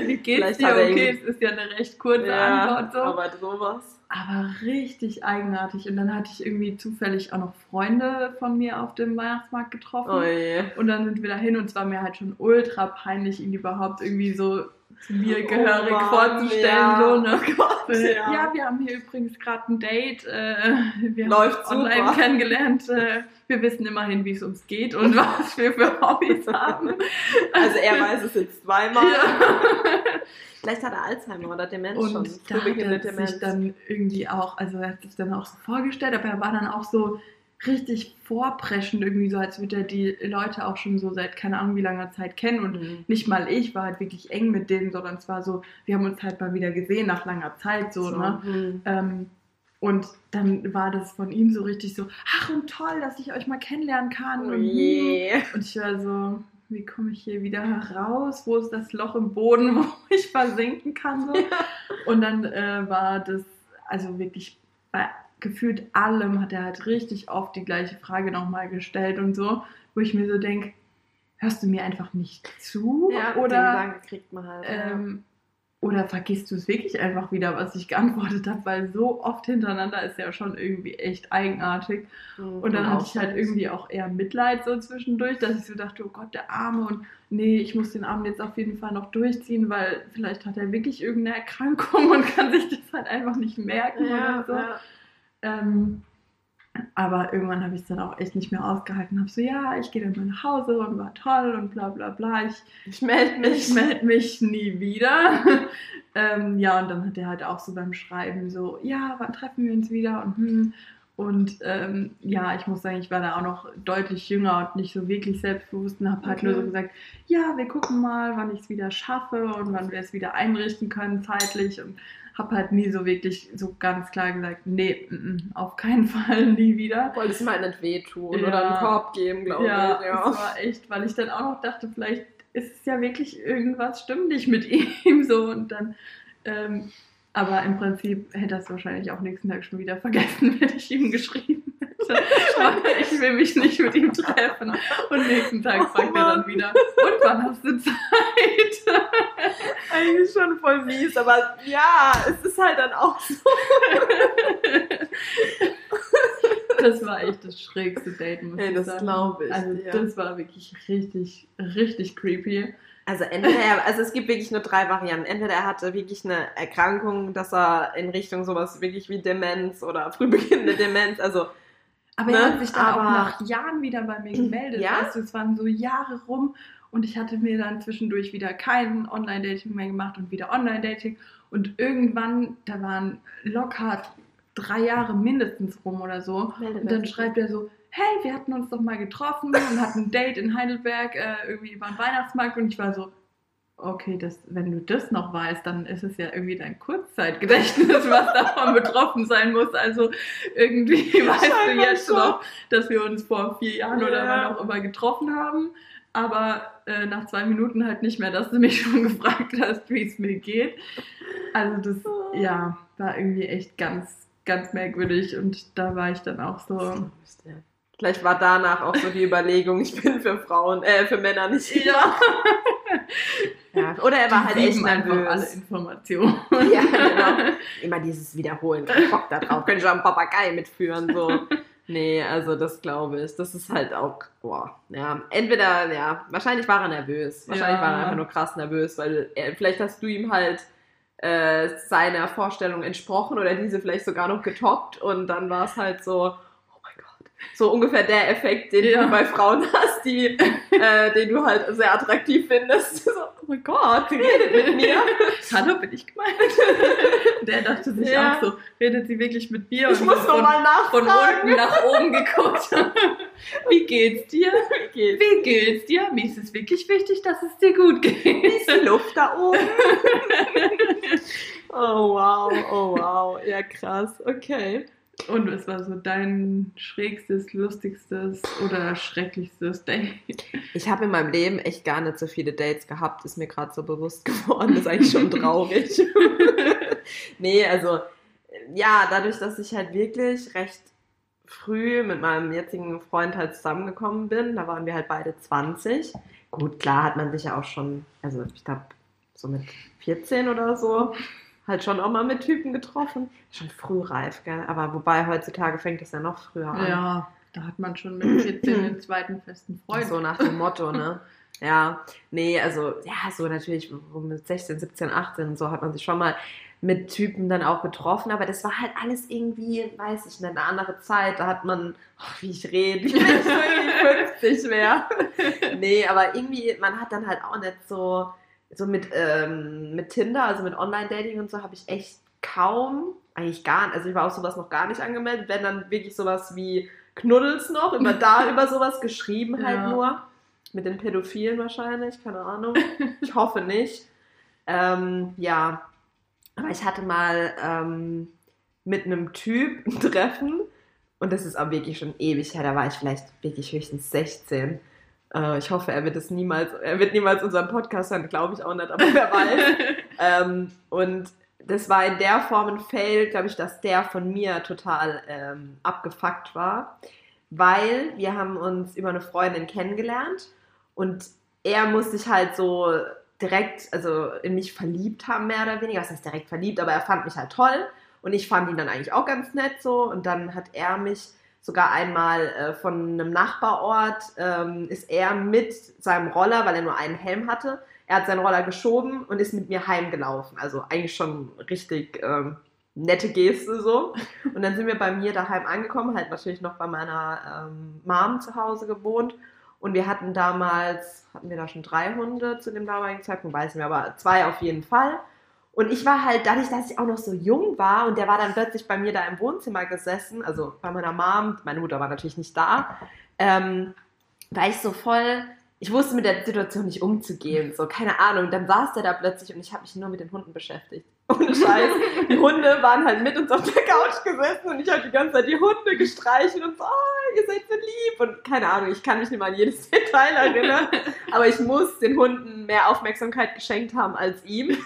wie geht's Vielleicht dir? Okay, es ist ja eine recht kurze Antwort so. aber sowas. Aber richtig eigenartig. Und dann hatte ich irgendwie zufällig auch noch Freunde von mir auf dem Weihnachtsmarkt getroffen. Oh je. Und dann sind wir da hin und es war mir halt schon ultra peinlich, ihn überhaupt irgendwie so zu mir gehörig Oh vorzustellen. ja. So, ne? Oh Gott, ja. ja, wir haben hier übrigens gerade ein Date. Äh, wir Läuft haben uns online super. kennengelernt. Äh, wir wissen immerhin, wie es uns geht und was wir für Hobbys haben. Also er weiß es jetzt zweimal. Ja. Vielleicht hat er Alzheimer oder Demenz schon. Und da hat er sich dann irgendwie auch, also er hat sich dann auch so vorgestellt, aber er war dann auch so richtig vorpreschend irgendwie so, als würde er die Leute auch schon so seit keine Ahnung wie langer Zeit kennen und Mhm. nicht mal ich war halt wirklich eng mit denen, sondern es war so, wir haben uns halt mal wieder gesehen nach langer Zeit so, ne? Mhm. Ähm, Und dann war das von ihm so richtig so, ach und toll, dass ich euch mal kennenlernen kann. Oh und, je. und ich war so, wie komme ich hier wieder heraus? Wo ist das Loch im Boden, wo ich versinken kann? So? Und dann äh, war das, also wirklich bei gefühlt allem hat er halt richtig oft die gleiche Frage nochmal gestellt und so, wo ich mir so denke, hörst du mir einfach nicht zu? Ja, oder, Gedanken kriegt man halt. ähm, oder vergisst du es wirklich einfach wieder, was ich geantwortet habe? Weil so oft hintereinander ist ja schon irgendwie echt eigenartig. ja. Und dann hatte ich halt irgendwie auch eher Mitleid so zwischendurch, dass ich so dachte, oh Gott, der Arme und nee, ich muss den Arm jetzt auf jeden Fall noch durchziehen, weil vielleicht hat er wirklich irgendeine Erkrankung und kann sich das halt einfach nicht merken ja, oder so. Ähm, aber irgendwann habe ich es dann auch echt nicht mehr ausgehalten. Habe so, ja, ich gehe dann mal nach Hause und war toll und bla bla bla. Ich, Ich melde mich. ich melde mich nie wieder. ähm, ja, und dann hat er halt auch so beim Schreiben so, ja, wann treffen wir uns wieder? Und, hm. und ähm, ja, ich muss sagen, ich war da auch noch deutlich jünger und nicht so wirklich selbstbewusst und habe halt Okay. nur so gesagt, ja, wir gucken mal, wann ich es wieder schaffe und wann wir es wieder einrichten können zeitlich und habe halt nie so wirklich so ganz klar gesagt, nee, mm, mm, auf keinen Fall nie wieder. Wollte es mal nicht wehtun Ja. oder einen Korb geben, glaube Ja, ich. Ja. es war echt, weil ich dann auch noch dachte, vielleicht ist es ja wirklich irgendwas stimmt nicht mit ihm so und dann, ähm, aber im Prinzip hätte er es wahrscheinlich auch nächsten Tag schon wieder vergessen, wenn ich ihm geschrieben hätte. Ich will mich nicht mit ihm treffen. Und nächsten Tag Oh fragt er dann wieder, und wann hast du Zeit? Eigentlich schon voll mies, aber ja, es ist halt dann auch so. Das war echt das schrägste Date, muss Ey, ich das sagen. glaub ich Also dir. das war wirklich richtig, richtig creepy. Also entweder er, also es gibt wirklich nur drei Varianten. Entweder er hatte wirklich eine Erkrankung, dass er in Richtung sowas wirklich wie Demenz oder frühbeginnende Demenz, also Aber Ne? er hat sich dann Aber- auch nach Jahren wieder bei mir gemeldet. Ja? Weißt du, es waren so Jahre rum und ich hatte mir dann zwischendurch wieder kein Online-Dating mehr gemacht und wieder Online-Dating. Und irgendwann, da waren locker drei Jahre mindestens rum oder so. Und dann schreibt er so, hey, wir hatten uns doch mal getroffen und hatten ein Date in Heidelberg, äh, irgendwie über den Weihnachtsmarkt. Und ich war so, okay, das, wenn du das noch weißt, dann ist es ja irgendwie dein Kurzzeitgedächtnis, was davon betroffen sein muss. Also irgendwie weißt du Scheinbar jetzt schon. noch, dass wir uns vor vier Jahren oder Ja. wann auch immer getroffen haben. Aber äh, nach zwei Minuten halt nicht mehr, dass du mich schon gefragt hast, wie es mir geht. Also das, ja, war irgendwie echt ganz, ganz merkwürdig. Und da war ich dann auch so, Vielleicht war danach auch so die Überlegung, ich bin für Frauen, äh, für Männer nicht. ja, Ja. Oder er war die halt echt einfach alle nervös. Informationen. Ja, genau. Immer dieses Wiederholen. Kein Bock da drauf. Könnte ich auch einen Papagei mitführen. So. Nee, also das glaube ich. Das ist halt auch, boah, ja. Entweder, ja, wahrscheinlich war er nervös. Wahrscheinlich Ja. war er einfach nur krass nervös, weil er, vielleicht hast du ihm halt äh, seiner Vorstellung entsprochen oder diese vielleicht sogar noch getoppt und dann war es halt so. So ungefähr der Effekt, den Ja. du bei Frauen hast, die, äh, den du halt sehr attraktiv findest. So, oh mein Gott, die redet mit mir. Hallo, bin ich gemeint? Der dachte sich Ja. auch so, redet sie wirklich mit mir? Ich Und muss von, mal von nachfragen. unten nach oben geguckt. Wie geht's dir? Geht's? Wie geht's dir? Mir ist es wirklich wichtig, dass es dir gut geht. Ist die Luft da oben? oh wow, oh wow. Ja, krass. Okay. Und was war so dein schrägstes, lustigstes oder schrecklichstes Date? Ich habe in meinem Leben echt gar nicht so viele Dates gehabt, ist mir gerade so bewusst geworden. Das ist eigentlich schon traurig. nee, also ja, dadurch, dass ich halt wirklich recht früh mit meinem jetzigen Freund halt zusammengekommen bin, da waren wir halt beide 20. Gut, klar hat man sich ja auch schon, also ich glaube so mit 14 oder so, halt schon auch mal mit Typen getroffen. Schon frühreif, gell? Aber wobei heutzutage fängt es ja noch früher an. Ja, da hat man schon mit 14 den zweiten festen Freund. So nach dem Motto, ne? Ja, nee, also, ja, so natürlich mit 16, 17, 18 und so hat man sich schon mal mit Typen dann auch getroffen, aber das war halt alles irgendwie, weiß ich nicht, eine andere Zeit. Da hat man, ach, wie ich rede, ich so irgendwie 50 wäre. Nee, aber irgendwie, man hat dann halt auch nicht so, so mit, ähm, mit Tinder, also mit Online-Dating und so, habe ich echt kaum, eigentlich gar nicht, also ich war auf sowas noch gar nicht angemeldet, wenn dann wirklich sowas wie Knuddels noch, über da über sowas geschrieben halt Ja. nur. Mit den Pädophilen wahrscheinlich, keine Ahnung. Ich hoffe nicht. Ähm, ja, aber ich hatte mal ähm, mit einem Typ ein Treffen. Und das ist auch wirklich schon ewig her. Da war ich vielleicht wirklich höchstens 16. Äh, ich hoffe, er wird es niemals, er wird niemals unseren Podcast hören, glaube ich auch nicht, aber wer weiß. ähm, und das war in der Form ein Fail, glaube ich, dass der von mir total ähm, abgefuckt war, weil wir haben uns über eine Freundin kennengelernt und er musste sich halt so direkt, also in mich verliebt haben, mehr oder weniger. Was heißt direkt verliebt, aber er fand mich halt toll und ich fand ihn dann eigentlich auch ganz nett so und dann hat er mich sogar einmal äh, von einem Nachbarort, ähm, ist er mit seinem Roller, weil er nur einen Helm hatte, er hat seinen Roller geschoben und ist mit mir heimgelaufen. Also eigentlich schon richtig ähm, nette Geste so. Und dann sind wir bei mir daheim angekommen, halt natürlich noch bei meiner ähm, Mom zu Hause gewohnt. Und wir hatten damals, hatten wir da schon drei Hunde zu dem damaligen Zeitpunkt, weiß ich nicht mehr, aber zwei auf jeden Fall. Und ich war halt, dadurch, dass ich auch noch so jung war und der war dann plötzlich bei mir da im Wohnzimmer gesessen, also bei meiner Mom, meine Mutter war natürlich nicht da, ähm, war ich so voll, ich wusste mit der Situation nicht umzugehen, so keine Ahnung. Dann saß der da plötzlich und ich habe mich nur mit den Hunden beschäftigt. Ohne Scheiß. Die Hunde waren halt mit uns auf der Couch gesessen und ich habe die ganze Zeit die Hunde gestreichelt und so, oh, ihr seid so lieb. Und keine Ahnung, ich kann mich nicht mal an jedes Detail erinnern. Aber ich muss den Hunden mehr Aufmerksamkeit geschenkt haben als ihm.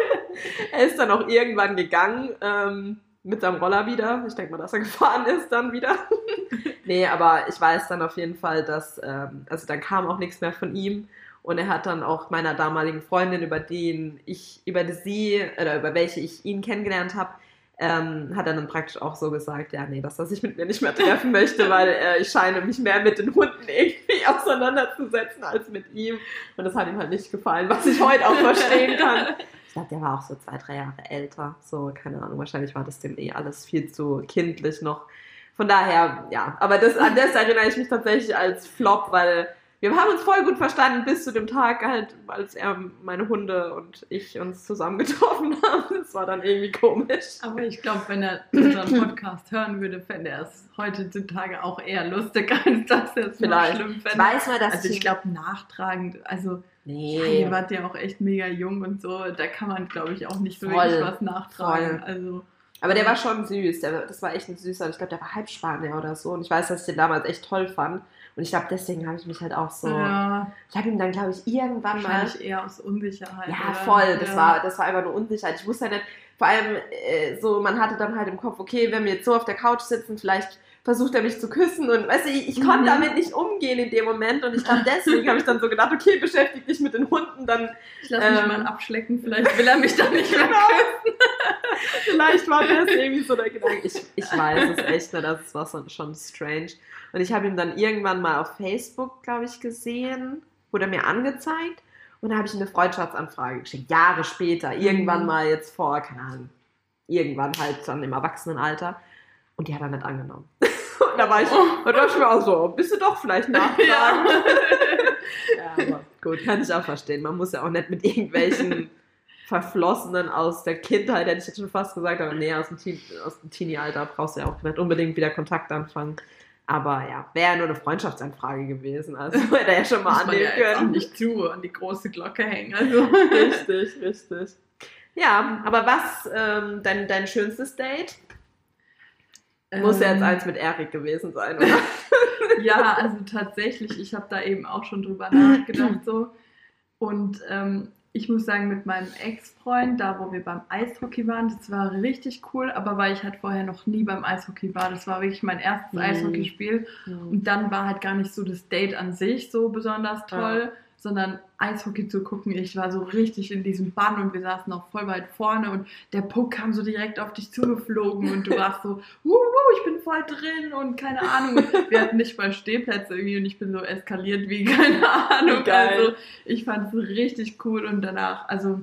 er ist dann auch irgendwann gegangen. Ähm, mit seinem Roller wieder. Ich denke mal, dass er gefahren ist dann wieder. nee, aber ich weiß dann auf jeden Fall, dass, ähm, also dann kam auch nichts mehr von ihm. Und er hat dann auch meiner damaligen Freundin, über den ich, über sie, oder über welche ich ihn kennengelernt habe, ähm, hat er dann praktisch auch so gesagt, ja, nee, dass er sich mit mir nicht mehr treffen möchte, weil äh, ich scheine mich mehr mit den Hunden irgendwie auseinanderzusetzen als mit ihm. Und das hat ihm halt nicht gefallen, was ich heute auch verstehen kann glaube, der war auch so zwei, drei Jahre älter. So, keine Ahnung, wahrscheinlich war das dem eh alles viel zu kindlich noch. Von daher, ja, aber das, an das erinnere ich mich tatsächlich als Flop, weil wir haben uns voll gut verstanden bis zu dem Tag halt, als er meine Hunde und ich uns zusammen getroffen haben. Das war dann irgendwie komisch. Aber ich glaube, wenn er unseren Podcast hören würde, fände er es heutzutage auch eher lustig, als dass er es Vielleicht. schlimm fände. Weiß man, dass also ich glaube, nachtragend, also Nee. Ja, ihr wart ja auch echt mega jung und so. Da kann man, glaube ich, auch nicht so Voll. wirklich was nachtragen. Voll. Also, aber der war schon süß. Der, das war echt ein süßer. Ich glaube, der war Halbspanier oder so. Und ich weiß, dass ich den damals echt toll fand. Und ich glaube, deswegen habe ich mich halt auch so. Ja. Ich habe ihm dann, glaube ich, irgendwann mal. eher aus Unsicherheit. Ja, oder? voll. Das, ja. War, das war einfach nur Unsicherheit. Ich wusste ja nicht, vor allem äh, so, man hatte dann halt im Kopf, okay, wenn wir jetzt so auf der Couch sitzen, vielleicht versucht er mich zu küssen und weißt du, ich, ich konnte mhm. damit nicht umgehen in dem Moment und ich glaube deswegen habe ich dann so gedacht, okay, beschäftige dich mit den Hunden, dann ich lasse mich ähm, mal abschlecken, vielleicht will er mich dann nicht mehr genau. küssen. vielleicht war das irgendwie so der Gedanke. Ich, ich weiß es echt nicht, das war schon strange. Und ich habe ihn dann irgendwann mal auf Facebook, glaube ich, gesehen, wurde er mir angezeigt und da habe ich eine Freundschaftsanfrage geschickt, Jahre später, irgendwann mhm. mal jetzt vor, keine Ahnung, irgendwann halt dann im Erwachsenenalter. Und die hat er nicht angenommen. Und da war ich, oh. da dachte ich mir auch so, bist du doch vielleicht nachfragen. Ja. ja, aber gut, kann ich auch verstehen. Man muss ja auch nicht mit irgendwelchen Verflossenen aus der Kindheit, hätte ich jetzt schon fast gesagt, aber nee, aus dem, Teen, aus dem Teenie-Alter brauchst du ja auch nicht unbedingt wieder Kontakt anfangen. Aber ja, wäre ja nur eine Freundschaftsanfrage gewesen. Also hätte er ja schon mal annehmen ja können. Auch nicht zu an die große Glocke hängen. Also. richtig, richtig. Ja, aber was ähm, dein, dein schönstes Date? Muss ja jetzt ähm. eins mit Erik gewesen sein, oder? ja, also tatsächlich, ich habe da eben auch schon drüber nachgedacht so. Und ähm, ich muss sagen, mit meinem Ex-Freund, da wo wir beim Eishockey waren, das war richtig cool, aber weil ich halt vorher noch nie beim Eishockey war, das war wirklich mein erstes mhm. Eishockeyspiel. Mhm. Und dann war halt gar nicht so das Date an sich so besonders toll. Ja sondern Eishockey zu gucken. Ich war so richtig in diesem Bann und wir saßen auch voll weit vorne und der Puck kam so direkt auf dich zugeflogen und du warst so, wuhu, ich bin voll drin und keine Ahnung. Wir hatten nicht mal Stehplätze irgendwie und ich bin so eskaliert wie keine Ahnung. Geil. Also ich fand es richtig cool und danach, also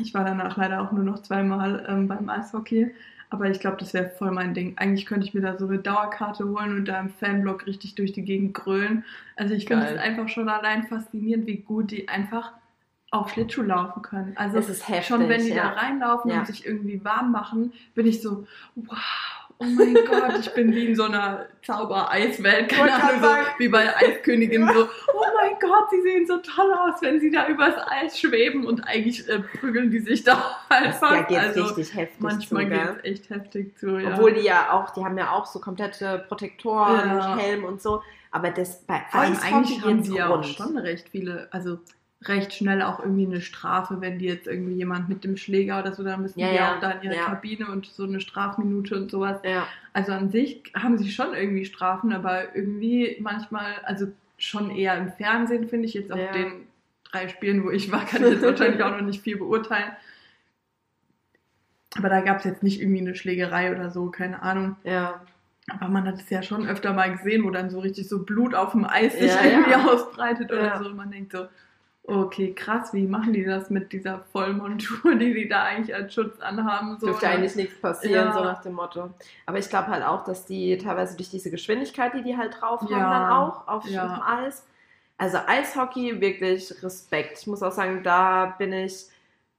ich war danach leider auch nur noch zweimal ähm, beim Eishockey. Aber ich glaube, das wäre voll mein Ding. Eigentlich könnte ich mir da so eine Dauerkarte holen und da im Fanblock richtig durch die Gegend grölen. Also ich finde es einfach schon allein faszinierend, wie gut die einfach auf Schlittschuh laufen können. Also heftig, schon wenn die ja. da reinlaufen ja. und sich irgendwie warm machen, bin ich so, wow, oh mein Gott, ich bin wie in so einer Zaubereiswelt, keine Ahnung, so wie bei der Eiskönigin, so, oh mein Gott, sie sehen so toll aus, wenn sie da übers Eis schweben und eigentlich äh, prügeln die sich da einfach. Ja, geht's also, richtig heftig manchmal zu, geht es echt heftig zu, ja. Obwohl die ja auch, die haben ja auch so komplette Protektoren, Ja. Helm und so. Aber das bei Eishockey eigentlich haben sie ja auch schon recht viele, also recht schnell auch irgendwie eine Strafe, wenn die jetzt irgendwie jemand mit dem Schläger oder so, dann müssen Ja, die ja, auch da in ihre ja. Kabine und so eine Strafminute und sowas. Ja, Also an sich haben sie schon irgendwie Strafen, aber irgendwie manchmal, also schon eher im Fernsehen, finde ich, jetzt auf den drei Spielen, wo ich war, kann ich jetzt wahrscheinlich auch noch nicht viel beurteilen. Aber da gab es jetzt nicht irgendwie eine Schlägerei oder so, keine Ahnung. ja. Aber man hat es ja schon öfter mal gesehen, wo dann so richtig so Blut auf dem Eis sich irgendwie ausbreitet oder so. Und man denkt so, okay, krass, wie machen die das mit dieser Vollmontur, die die da eigentlich als Schutz anhaben? So, Dürfte ne? eigentlich nichts passieren, Ja. so nach dem Motto. Aber ich glaube halt auch, dass die teilweise durch diese Geschwindigkeit, die die halt drauf haben, Ja. dann auch auf, Ja. Eis. Also Eishockey, wirklich Respekt. Ich muss auch sagen, da bin ich,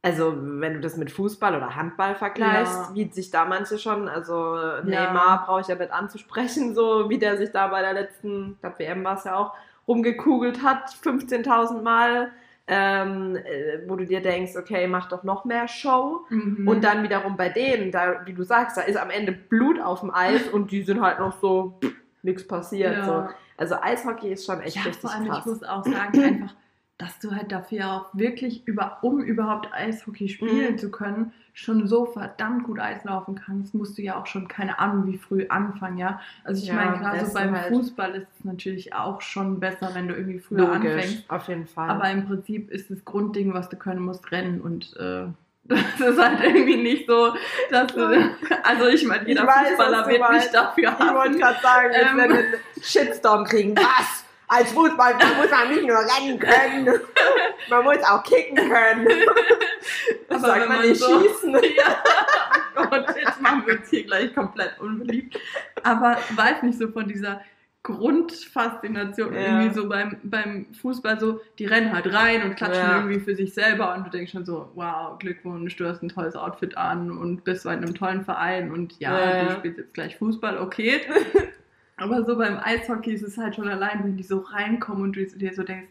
also wenn du das mit Fußball oder Handball vergleichst, Ja. wie sich da manche schon, also Neymar brauche ich ja nicht anzusprechen, so wie der sich da bei der letzten, ich glaube WM war es ja auch, rumgekugelt hat, 15.000 Mal. Ähm, äh, wo du dir denkst, okay, mach doch noch mehr Show. Mhm. Und dann wiederum bei denen, da, wie du sagst, da ist am Ende Blut auf dem Eis und die sind halt noch so, nichts passiert. Ja. So. Also Eishockey ist schon echt ja, richtig vor allem, krass. ich muss auch sagen, einfach, dass du halt dafür auch wirklich über, um überhaupt Eishockey spielen Mhm. zu können, schon so verdammt gut Eislaufen kannst, musst du ja auch schon, keine Ahnung, wie früh anfangen, ja. Also ich Ja, meine, gerade so beim halt. Fußball ist es natürlich auch schon besser, wenn du irgendwie früher anfängst. auf jeden Fall. Aber im Prinzip ist das Grundding, was du können musst, rennen und äh, das ist halt irgendwie nicht so, dass du, also ich meine, jeder Ich weiß, Fußballer wird mich dafür ich wollte haben. gerade sagen, Ähm. wir einen Shitstorm kriegen. Was? Als Fußballer muss man nicht nur rennen können, man muss auch kicken können. Das Aber sagt wenn man man nicht so- schießen. Ja, oh Gott, jetzt machen wir uns hier gleich komplett unbeliebt. Aber weiß nicht so von dieser Grundfaszination Ja. irgendwie so beim, beim Fußball so, die rennen halt rein und klatschen Ja. irgendwie für sich selber und du denkst schon so, wow, Glückwunsch, du hast ein tolles Outfit an und bist bei einem tollen Verein und ja, Ja. du spielst jetzt gleich Fußball, okay. Aber so beim Eishockey ist es halt schon allein, wenn die so reinkommen und du dir so denkst,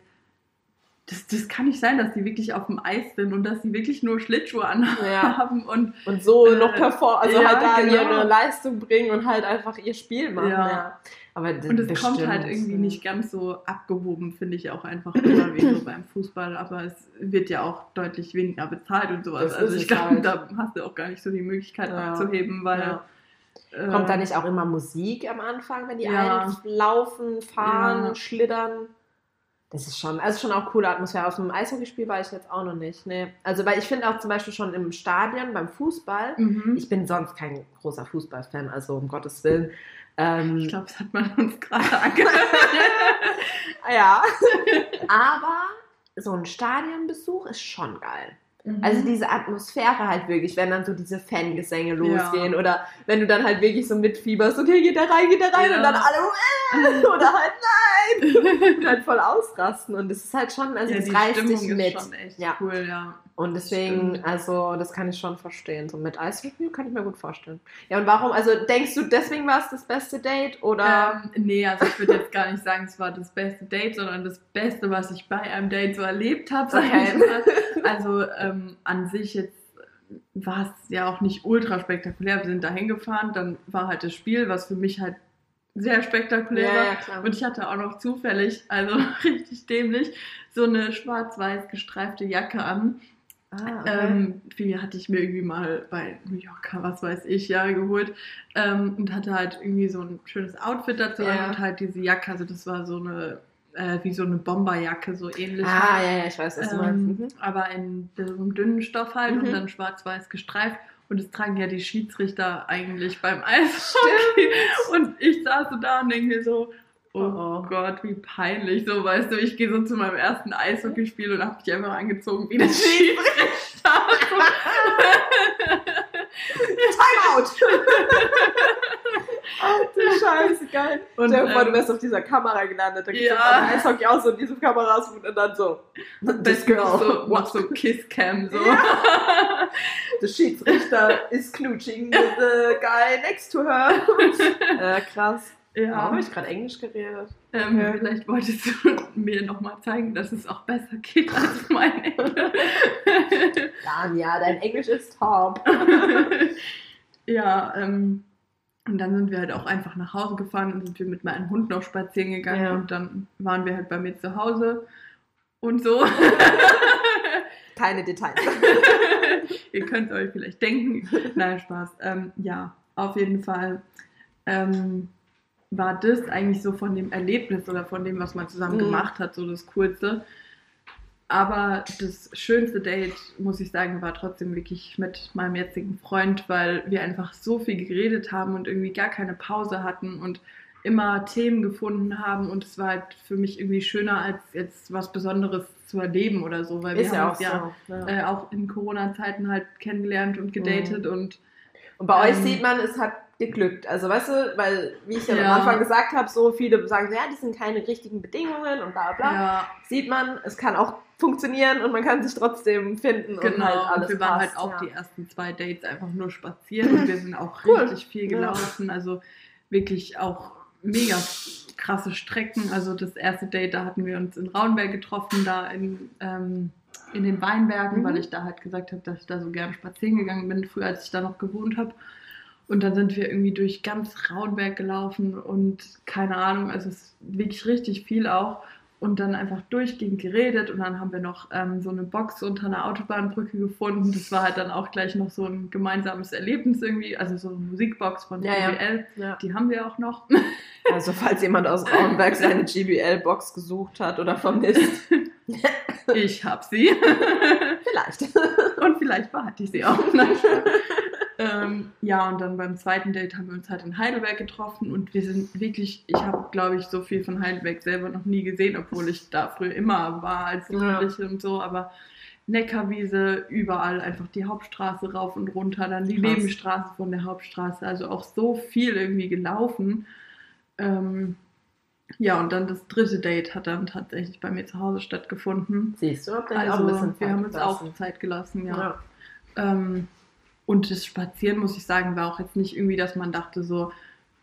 das, das kann nicht sein, dass die wirklich auf dem Eis sind und dass die wirklich nur Schlittschuhe anhaben Ja. und Und so Äh, noch performen, also ja, halt da genau. ihre Leistung bringen und halt einfach ihr Spiel machen. Ja. Ja. Aber Und es kommt halt irgendwie nicht ganz so abgehoben, finde ich auch einfach immer wie so beim Fußball. Aber es wird ja auch deutlich weniger bezahlt und sowas. Das Also ich glaube, halt. da hast du auch gar nicht so die Möglichkeit abzuheben, weil. Äh, Kommt da nicht auch immer Musik am Anfang, wenn die Ja. einlaufen, fahren, Ja. schlittern? Das ist schon, also schon auch coole Atmosphäre. Auf einem Eishockeyspiel war ich jetzt auch noch nicht. Nee. Also, weil ich finde auch zum Beispiel schon im Stadion beim Fußball, Mhm. ich bin sonst kein großer Fußballfan, also um Gottes Willen. Ähm, Ich glaube, das hat man uns gerade angehört. ja. Aber so ein Stadionbesuch ist schon geil. Also Mhm. diese Atmosphäre halt wirklich, wenn dann so diese Fangesänge losgehen oder wenn du dann halt wirklich so mitfieberst, okay, geht da rein, geht da rein Ja. und dann alle äh, oder halt nein und halt voll ausrasten und das ist halt schon, also ja, das reißt dich ist mit. schon echt Ja. cool, ja. Und deswegen, Stimmt. also das kann ich schon verstehen. So mit Eishockey kann ich mir gut vorstellen. Ja, und warum, also denkst du, deswegen war es das beste Date oder? Ähm, nee, also ich würde jetzt gar nicht sagen, es war das beste Date, sondern das Beste, was ich bei einem Date so erlebt habe. Okay. Also ähm, an sich jetzt war es ja auch nicht ultra spektakulär. Wir sind da hingefahren, dann war halt das Spiel, was für mich halt sehr spektakulär war. ja, klar. Und ich hatte auch noch zufällig, also richtig dämlich, so eine schwarz-weiß gestreifte Jacke an. Ah, okay. Ähm, die hatte ich mir irgendwie mal bei New Yorker, was weiß ich, ja, geholt. Ähm, und hatte halt irgendwie so ein schönes Outfit dazu an und halt diese Jacke, also das war so eine, äh, wie so eine Bomberjacke, so ähnlich. ah, ja, ja, ich weiß, was du meinst. ähm, Mhm. Aber in so einem dünnen Stoff halt und Mhm. dann schwarz-weiß gestreift. Und das tragen ja die Schiedsrichter eigentlich beim Eishockey. Und ich saß so da und denke mir so, oh, Oh. Gott, wie peinlich. So, weißt du, ich gehe so zu meinem ersten Eishockeyspiel und habe mich einfach angezogen wie der Schiedsrichter. Timeout! Ach du Scheiße, geil. Und, Stell dir vor, ähm, du wärst auf dieser Kamera gelandet. Da gibt es Ja. ja. Eishockey auch so in diesem Kameras und dann so. Girl, noch so, what so Kisscam. So. the Schiedsrichter is knutsching with the guy next to her. äh, krass. Ja. Habe ich gerade Englisch geredet? Ähm, ja. Vielleicht wolltest du mir nochmal zeigen, dass es auch besser geht als mein Englisch. ja, dein Englisch ist top. ja, ähm, und dann sind wir halt auch einfach nach Hause gefahren und sind wir mit meinem Hund noch spazieren gegangen ja. und dann waren wir halt bei mir zu Hause und so. Keine Details. Ihr könnt euch vielleicht denken. Nein, Spaß. Ähm, ja, auf jeden Fall ähm, war das eigentlich so von dem Erlebnis oder von dem, was man zusammen mhm. gemacht hat, so das Coolste. Aber das schönste Date, muss ich sagen, war trotzdem wirklich mit meinem jetzigen Freund, weil wir einfach so viel geredet haben und irgendwie gar keine Pause hatten und immer Themen gefunden haben. Und es war halt für mich irgendwie schöner, als jetzt was Besonderes zu erleben oder so, weil wir haben ja uns ja, so, ja. Äh, auch in Corona-Zeiten halt kennengelernt und gedatet mhm. und und bei ähm, euch sieht man, es hat geglückt. Also weißt du, weil, wie ich ja, ja. am Anfang gesagt habe, so viele sagen, ja, die sind keine richtigen Bedingungen und bla bla. Ja. Sieht man, es kann auch funktionieren und man kann sich trotzdem finden genau, und halt alles und wir waren passt, halt auch ja. die ersten zwei Dates einfach nur spazieren und wir sind auch cool. richtig viel gelaufen. Also wirklich auch mega krasse Strecken. Also das erste Date, da hatten wir uns in Raunberg getroffen, da in, ähm, in den Weinbergen, mhm. weil ich da halt gesagt habe, dass ich da so gerne spazieren gegangen bin, früher als ich da noch gewohnt habe. Und dann sind wir irgendwie durch ganz Raunberg gelaufen und keine Ahnung, also es ist wirklich richtig viel auch. Und dann einfach durchgehend geredet und dann haben wir noch ähm, so eine Box unter einer Autobahnbrücke gefunden. Das war halt dann auch gleich noch so ein gemeinsames Erlebnis irgendwie, also so eine Musikbox von ja, GBL, ja. die haben wir auch noch. Also falls jemand aus Raunberg seine GBL-Box gesucht hat oder vermisst. ich hab sie. Vielleicht. Und vielleicht behalte ich sie auch. Ähm, ja, und dann beim zweiten Date haben wir uns halt in Heidelberg getroffen und wir sind wirklich, ich habe, glaube ich, so viel von Heidelberg selber noch nie gesehen, obwohl ich da früher immer war als Jugendliche ja. und so, aber Neckarwiese, überall einfach die Hauptstraße rauf und runter, dann die Krass. Nebenstraße von der Hauptstraße, also auch so viel irgendwie gelaufen. Ähm, ja, und dann das dritte Date hat dann tatsächlich bei mir zu Hause stattgefunden. Siehst du, habt ihr also, auch ein bisschen Zeit wir haben uns auch Zeit gelassen, ja. ja. Ähm, und das Spazieren, muss ich sagen, war auch jetzt nicht irgendwie, dass man dachte so,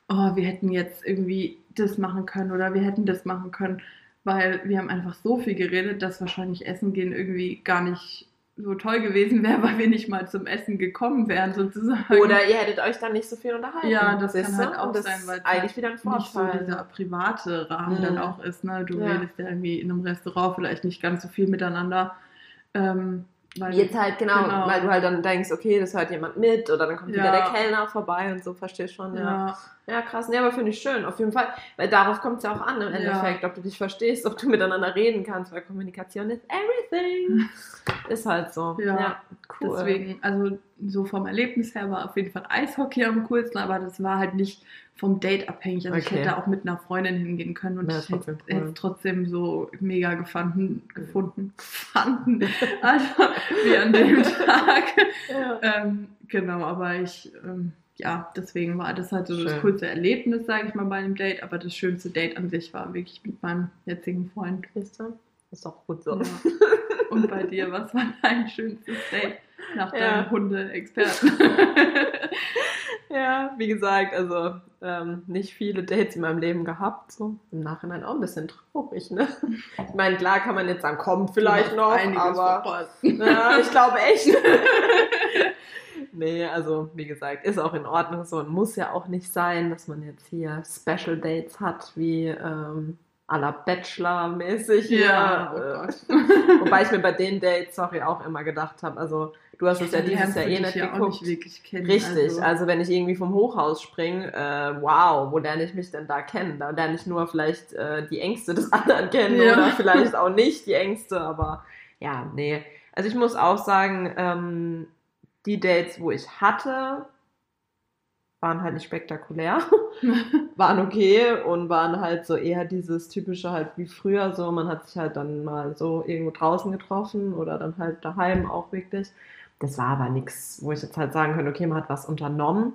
oh, wir hätten jetzt irgendwie das machen können oder wir hätten das machen können, weil wir haben einfach so viel geredet, dass wahrscheinlich Essen gehen irgendwie gar nicht so toll gewesen wäre, weil wir nicht mal zum Essen gekommen wären sozusagen. Oder ihr hättet euch dann nicht so viel unterhalten. Ja, das kann halt auch sein, weil es eigentlich wieder ein Vorteil. nicht so dieser private Rahmen mhm. dann auch ist. Ne? Du ja. redest ja irgendwie in einem Restaurant vielleicht nicht ganz so viel miteinander. Ähm, weil, Jetzt halt, genau, genau, weil du halt dann denkst, okay, das hört jemand mit oder dann kommt ja. wieder der Kellner vorbei und so, verstehst schon, ja. ja. Ja, krass. Nee, aber finde ich schön, auf jeden Fall. Weil darauf kommt es ja auch an im Endeffekt, ja. ob du dich verstehst, ob du miteinander reden kannst, weil Kommunikation ist everything. ist halt so. Ja, ja, cool. Deswegen, also so vom Erlebnis her war auf jeden Fall Eishockey am coolsten, aber das war halt nicht vom Date abhängig. Also okay. ich hätte auch mit einer Freundin hingehen können und ja, ich hätte es trotzdem so mega gefunden, gefunden, fanden, also wie an dem Tag. Ja. Ähm, genau, aber ich, ähm, ja, deswegen war das halt so Schön. das coolste Erlebnis, sage ich mal, bei einem Date, aber das schönste Date an sich war wirklich mit meinem jetzigen Freund. Ist das? Ist doch gut so. Ja. Und bei dir, was war dein schönstes Date nach deinem ja. Hunde-Experten? ja, wie gesagt, also ähm, nicht viele Dates in meinem Leben gehabt. So im Nachhinein auch ein bisschen traurig, ne? Ich meine, klar kann man jetzt sagen, kommt vielleicht noch, aber ja, ich glaube echt. nee, also wie gesagt, ist auch in Ordnung so und muss ja auch nicht sein, dass man jetzt hier Special Dates hat, wie ähm, à la Bachelor-mäßig. Ja, ja. Oh wobei ich mir bei den Dates, sorry, auch immer gedacht habe, also du hast es ja dieses Jahr eh nicht ja geguckt. Nicht kennen, Richtig, also. also. wenn ich irgendwie vom Hochhaus springe, äh, wow, wo lerne ich mich denn da kennen? Da lerne ich nur vielleicht äh, die Ängste des anderen kennen ja. oder vielleicht auch nicht die Ängste, aber ja, nee. Also ich muss auch sagen, ähm, die Dates, wo ich hatte, waren halt nicht spektakulär, waren okay und waren halt so eher dieses typische halt wie früher so, man hat sich halt dann mal so irgendwo draußen getroffen oder dann halt daheim auch wirklich. Das war aber nichts, wo ich jetzt halt sagen könnte, okay, man hat was unternommen.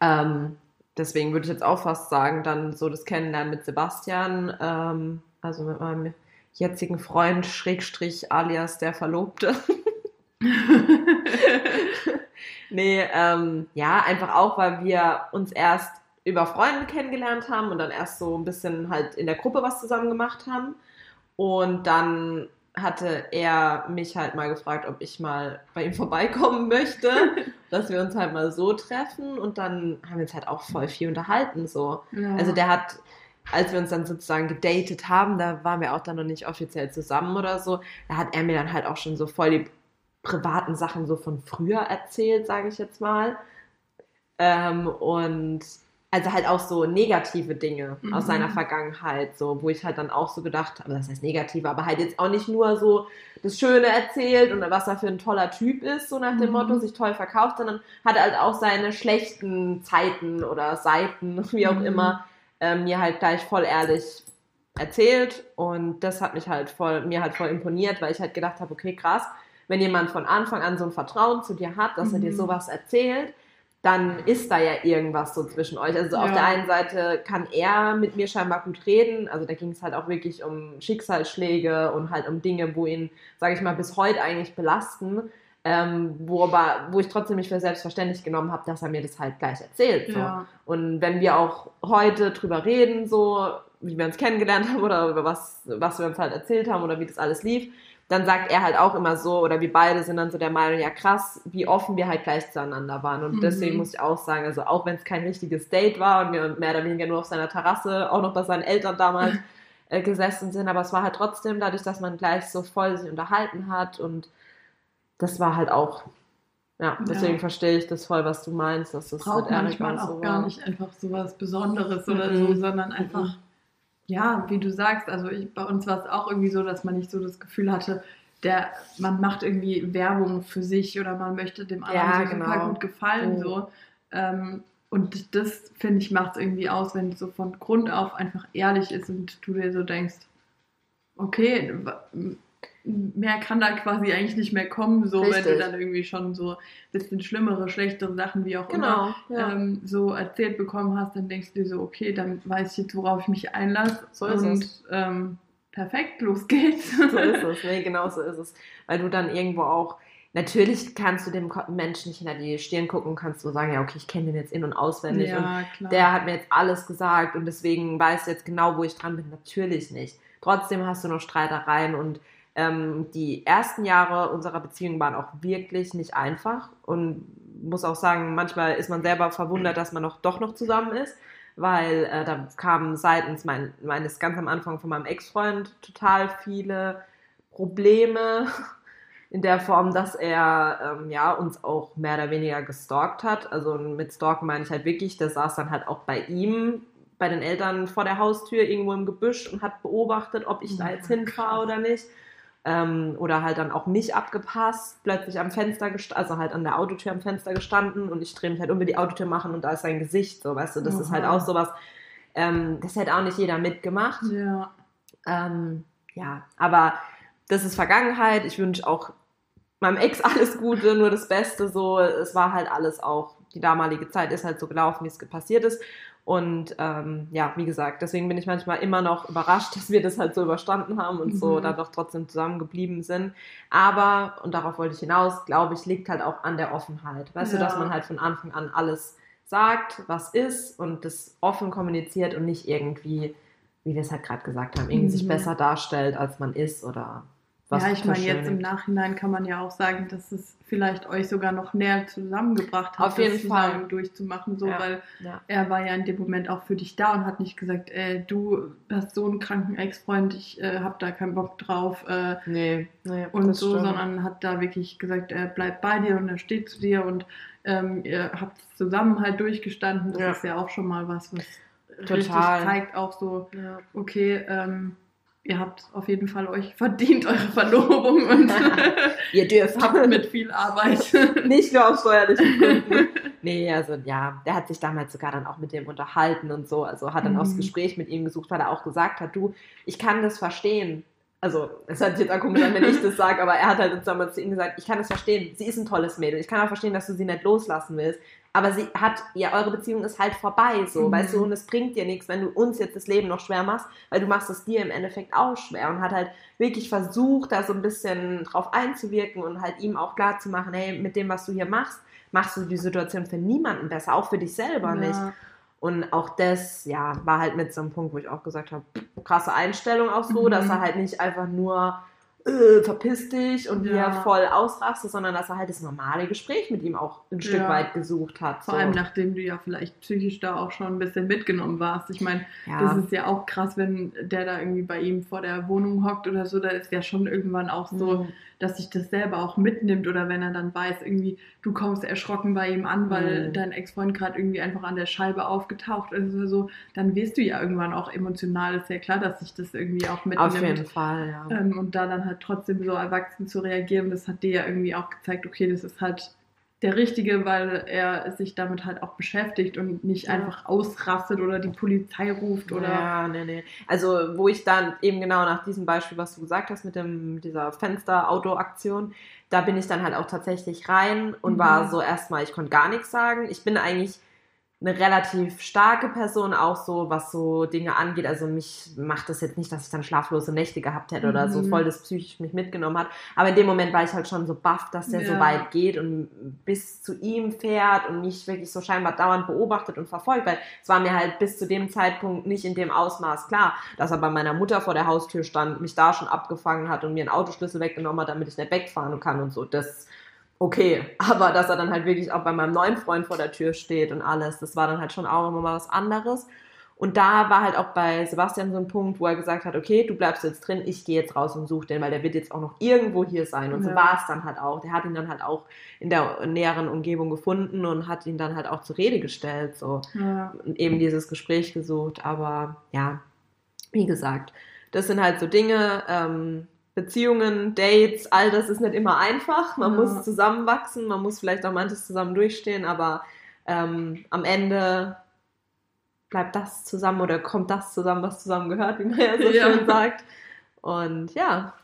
Ähm, deswegen würde ich jetzt auch fast sagen, dann so das Kennenlernen mit Sebastian, ähm, also mit meinem jetzigen Freund, Schrägstrich alias der Verlobte. Nee, ähm, ja, einfach auch, weil wir uns erst über Freunde kennengelernt haben und dann erst so ein bisschen halt in der Gruppe was zusammen gemacht haben. Und dann hatte er mich halt mal gefragt, ob ich mal bei ihm vorbeikommen möchte, dass wir uns halt mal so treffen und dann haben wir uns halt auch voll viel unterhalten so. Ja. Also der hat, als wir uns dann sozusagen gedatet haben, da waren wir auch dann noch nicht offiziell zusammen oder so, da hat er mir dann halt auch schon so voll die privaten Sachen so von früher erzählt, sage ich jetzt mal. Ähm, und also halt auch so negative Dinge mhm. aus seiner Vergangenheit, so, wo ich halt dann auch so gedacht habe, das heißt negative, aber halt jetzt auch nicht nur so das Schöne erzählt und was er für ein toller Typ ist, so nach dem mhm. Motto, sich toll verkauft, sondern hat halt auch seine schlechten Zeiten oder Seiten, wie auch mhm. immer, äh, mir halt gleich voll ehrlich erzählt und das hat mich halt voll, mir halt voll imponiert, weil ich halt gedacht habe, okay, krass, wenn jemand von Anfang an so ein Vertrauen zu dir hat, dass er dir mhm. sowas erzählt, dann ist da ja irgendwas so zwischen euch. Also ja. auf der einen Seite kann er mit mir scheinbar gut reden. Also da ging es halt auch wirklich um Schicksalsschläge und halt um Dinge, wo ihn, sage ich mal, bis heute eigentlich belasten. Ähm, wo, aber, wo ich trotzdem nicht für selbstverständlich genommen habe, dass er mir das halt gleich erzählt. So. Ja. Und wenn wir auch heute drüber reden, so wie wir uns kennengelernt haben oder über was, was wir uns halt erzählt haben oder wie das alles lief, dann sagt er halt auch immer so, oder wir beide sind dann so der Meinung, ja krass, wie offen wir halt gleich zueinander waren. Und mhm. deswegen muss ich auch sagen, also auch wenn es kein richtiges Date war und wir mehr oder weniger nur auf seiner Terrasse, auch noch bei seinen Eltern damals äh, gesessen sind, aber es war halt trotzdem dadurch, dass man gleich so voll sich unterhalten hat und das war halt auch ja, deswegen ja. verstehe ich das voll, was du meinst. Dass das braucht manchmal auch so gar war. nicht einfach so was Besonderes mhm. oder so, sondern einfach mhm ja, wie du sagst, also ich, bei uns war es auch irgendwie so, dass man nicht so das Gefühl hatte, der, man macht irgendwie Werbung für sich oder man möchte dem anderen ja, so genau. super gut gefallen. Oh. So. Ähm, und das, finde ich, macht es irgendwie aus, wenn es so von Grund auf einfach ehrlich ist und du dir so denkst, okay, mehr kann da quasi eigentlich nicht mehr kommen, so Richtig. wenn du dann irgendwie schon so ein bisschen schlimmere, schlechtere Sachen, wie auch genau, immer, ja. ähm, so erzählt bekommen hast, dann denkst du dir so, okay, dann weiß ich jetzt, worauf ich mich einlasse. So ist und, es. Ähm, perfekt, los geht's. So ist es, nee, genau so ist es. Weil du dann irgendwo auch, natürlich kannst du dem Menschen nicht hinter die Stirn gucken und kannst du sagen, ja, okay, ich kenne den jetzt in- und auswendig ja, und klar. der hat mir jetzt alles gesagt und deswegen weißt du jetzt genau, wo ich dran bin. Natürlich nicht. Trotzdem hast du noch Streitereien und ähm, die ersten Jahre unserer Beziehung waren auch wirklich nicht einfach und muss auch sagen, manchmal ist man selber verwundert, dass man noch doch noch zusammen ist, weil äh, da kamen seitens mein, meines ganz am Anfang von meinem Ex-Freund total viele Probleme in der Form, dass er ähm, ja uns auch mehr oder weniger gestalkt hat. Also mit Stalken meine ich halt wirklich, der saß dann halt auch bei ihm bei den Eltern vor der Haustür irgendwo im Gebüsch und hat beobachtet, ob ich da jetzt hinfahre oder nicht. Ähm, oder halt dann auch mich abgepasst, plötzlich am Fenster, also halt an der Autotür am Fenster gestanden und ich drehe mich halt um die Autotür machen und da ist sein Gesicht, so weißt du, das Oha. ist halt auch sowas, ähm, das hätte auch nicht jeder mitgemacht. Ja. Ähm, ja, aber das ist Vergangenheit. Ich wünsche auch meinem Ex alles Gute, nur das Beste. So, es war halt alles auch, die damalige Zeit ist halt so gelaufen, wie es passiert ist. Und ähm, ja, wie gesagt, deswegen bin ich manchmal immer noch überrascht, dass wir das halt so überstanden haben und mhm. so dann doch trotzdem zusammengeblieben sind. Aber, und darauf wollte ich hinaus, glaube ich, liegt halt auch an der Offenheit. Weißt ja. du, dass man halt von Anfang an alles sagt, was ist und das offen kommuniziert und nicht irgendwie, wie wir es halt gerade gesagt haben, irgendwie mhm. sich besser darstellt, als man ist oder was ja, ich meine, jetzt im Nachhinein kann man ja auch sagen, dass es vielleicht euch sogar noch näher zusammengebracht hat, Auf jeden Fall. durchzumachen, so, ja, weil ja. er war ja in dem Moment auch für dich da und hat nicht gesagt, äh, du hast so einen kranken Ex-Freund, ich äh, hab da keinen Bock drauf. Äh, nee, nee, und so, stimmt. sondern hat da wirklich gesagt, er bleibt bei dir und er steht zu dir und ähm, ihr habt es zusammen halt durchgestanden. Das ja. ist ja auch schon mal was, was Total. richtig zeigt, auch so, okay, ähm, ihr habt auf jeden Fall euch verdient, eure Verlobung und ihr dürft habt mit viel Arbeit. Nicht nur aus steuerlichen Gründen. Nee, also ja, der hat sich damals sogar dann auch mit dem unterhalten und so, also hat dann mhm. auch das Gespräch mit ihm gesucht, weil er auch gesagt hat, du, ich kann das verstehen. Also, es hat jetzt auch komisch an, wenn ich das sage, aber er hat halt damals zu ihm gesagt, ich kann das verstehen, sie ist ein tolles Mädel, ich kann auch verstehen, dass du sie nicht loslassen willst, aber sie hat, ja, eure Beziehung ist halt vorbei, so, mhm. weißt du, und es bringt dir nichts, wenn du uns jetzt das Leben noch schwer machst, weil du machst es dir im Endeffekt auch schwer und hat halt wirklich versucht, da so ein bisschen drauf einzuwirken und halt ihm auch klar zu machen, hey, mit dem, was du hier machst, machst du die Situation für niemanden besser, auch für dich selber ja. nicht. Und auch das, ja, war halt mit so einem Punkt, wo ich auch gesagt habe, krasse Einstellung auch so, mhm. dass er halt nicht einfach nur äh, verpiss dich und ja. wie voll ausrastet, sondern dass er halt das normale Gespräch mit ihm auch ein Stück ja. weit gesucht hat. Vor so. allem nachdem du ja vielleicht psychisch da auch schon ein bisschen mitgenommen warst. Ich meine, ja. das ist ja auch krass, wenn der da irgendwie bei ihm vor der Wohnung hockt oder so, da ist ja schon irgendwann auch so, mhm. Dass sich das selber auch mitnimmt oder wenn er dann weiß, irgendwie, du kommst erschrocken bei ihm an, weil mhm. dein Ex-Freund gerade irgendwie einfach an der Scheibe aufgetaucht ist oder so, dann wirst du ja irgendwann auch emotional, ist ja klar, dass sich das irgendwie auch mitnimmt. Auf jeden Fall, ja. Ähm, und da dann halt trotzdem so erwachsen zu reagieren, das hat dir ja irgendwie auch gezeigt, okay, das ist halt der Richtige, weil er sich damit halt auch beschäftigt und nicht ja. einfach ausrastet oder die Polizei ruft oder. Ja, nee, nee. Also, wo ich dann eben genau nach diesem Beispiel, was du gesagt hast, mit dem, dieser Fenster-Auto-Aktion, da bin ich dann halt auch tatsächlich rein und mhm. war so erstmal, ich konnte gar nichts sagen. Ich bin eigentlich eine relativ starke Person, auch so, was so Dinge angeht. Also mich macht das jetzt nicht, dass ich dann schlaflose Nächte gehabt hätte oder mhm. so voll das psychisch mich mitgenommen hat. Aber in dem Moment war ich halt schon so baff, dass der ja. so weit geht und bis zu ihm fährt und mich wirklich so scheinbar dauernd beobachtet und verfolgt. Weil es war mir halt bis zu dem Zeitpunkt nicht in dem Ausmaß klar, dass er bei meiner Mutter vor der Haustür stand, mich da schon abgefangen hat und mir einen Autoschlüssel weggenommen hat, damit ich nicht wegfahren kann und so. Das okay. Aber dass er dann halt wirklich auch bei meinem neuen Freund vor der Tür steht und alles, das war dann halt schon auch immer mal was anderes. Und da war halt auch bei Sebastian so ein Punkt, wo er gesagt hat, okay, du bleibst jetzt drin, ich gehe jetzt raus und suche den, weil der wird jetzt auch noch irgendwo hier sein. Und ja. so war es dann halt auch. Der hat ihn dann halt auch in der näheren Umgebung gefunden und hat ihn dann halt auch zur Rede gestellt. So. Ja. Und eben dieses Gespräch gesucht. Aber ja, wie gesagt, das sind halt so Dinge, ähm, Beziehungen, Dates, all das ist nicht immer einfach. Man ja. muss zusammenwachsen, man muss vielleicht auch manches zusammen durchstehen, aber ähm, am Ende bleibt das zusammen oder kommt das zusammen, was zusammen gehört, wie man ja so ja. schön sagt. Und ja,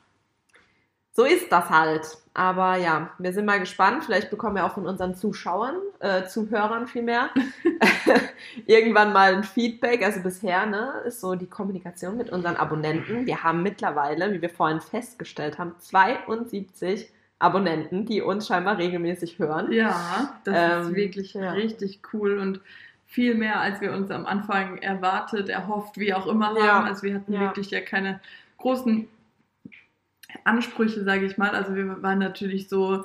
so ist das halt. Aber ja, wir sind mal gespannt. Vielleicht bekommen wir auch von unseren Zuschauern, äh, Zuhörern vielmehr, irgendwann mal ein Feedback. Also bisher ne, ist so die Kommunikation mit unseren Abonnenten. Wir haben mittlerweile, wie wir vorhin festgestellt haben, 72 Abonnenten, die uns scheinbar regelmäßig hören. Ja, das ähm, ist wirklich ja. richtig cool und viel mehr, als wir uns am Anfang erwartet, erhofft, wie auch immer haben. Ja. Also wir hatten ja. wirklich ja keine großen Ansprüche, sage ich mal. Also wir waren natürlich so,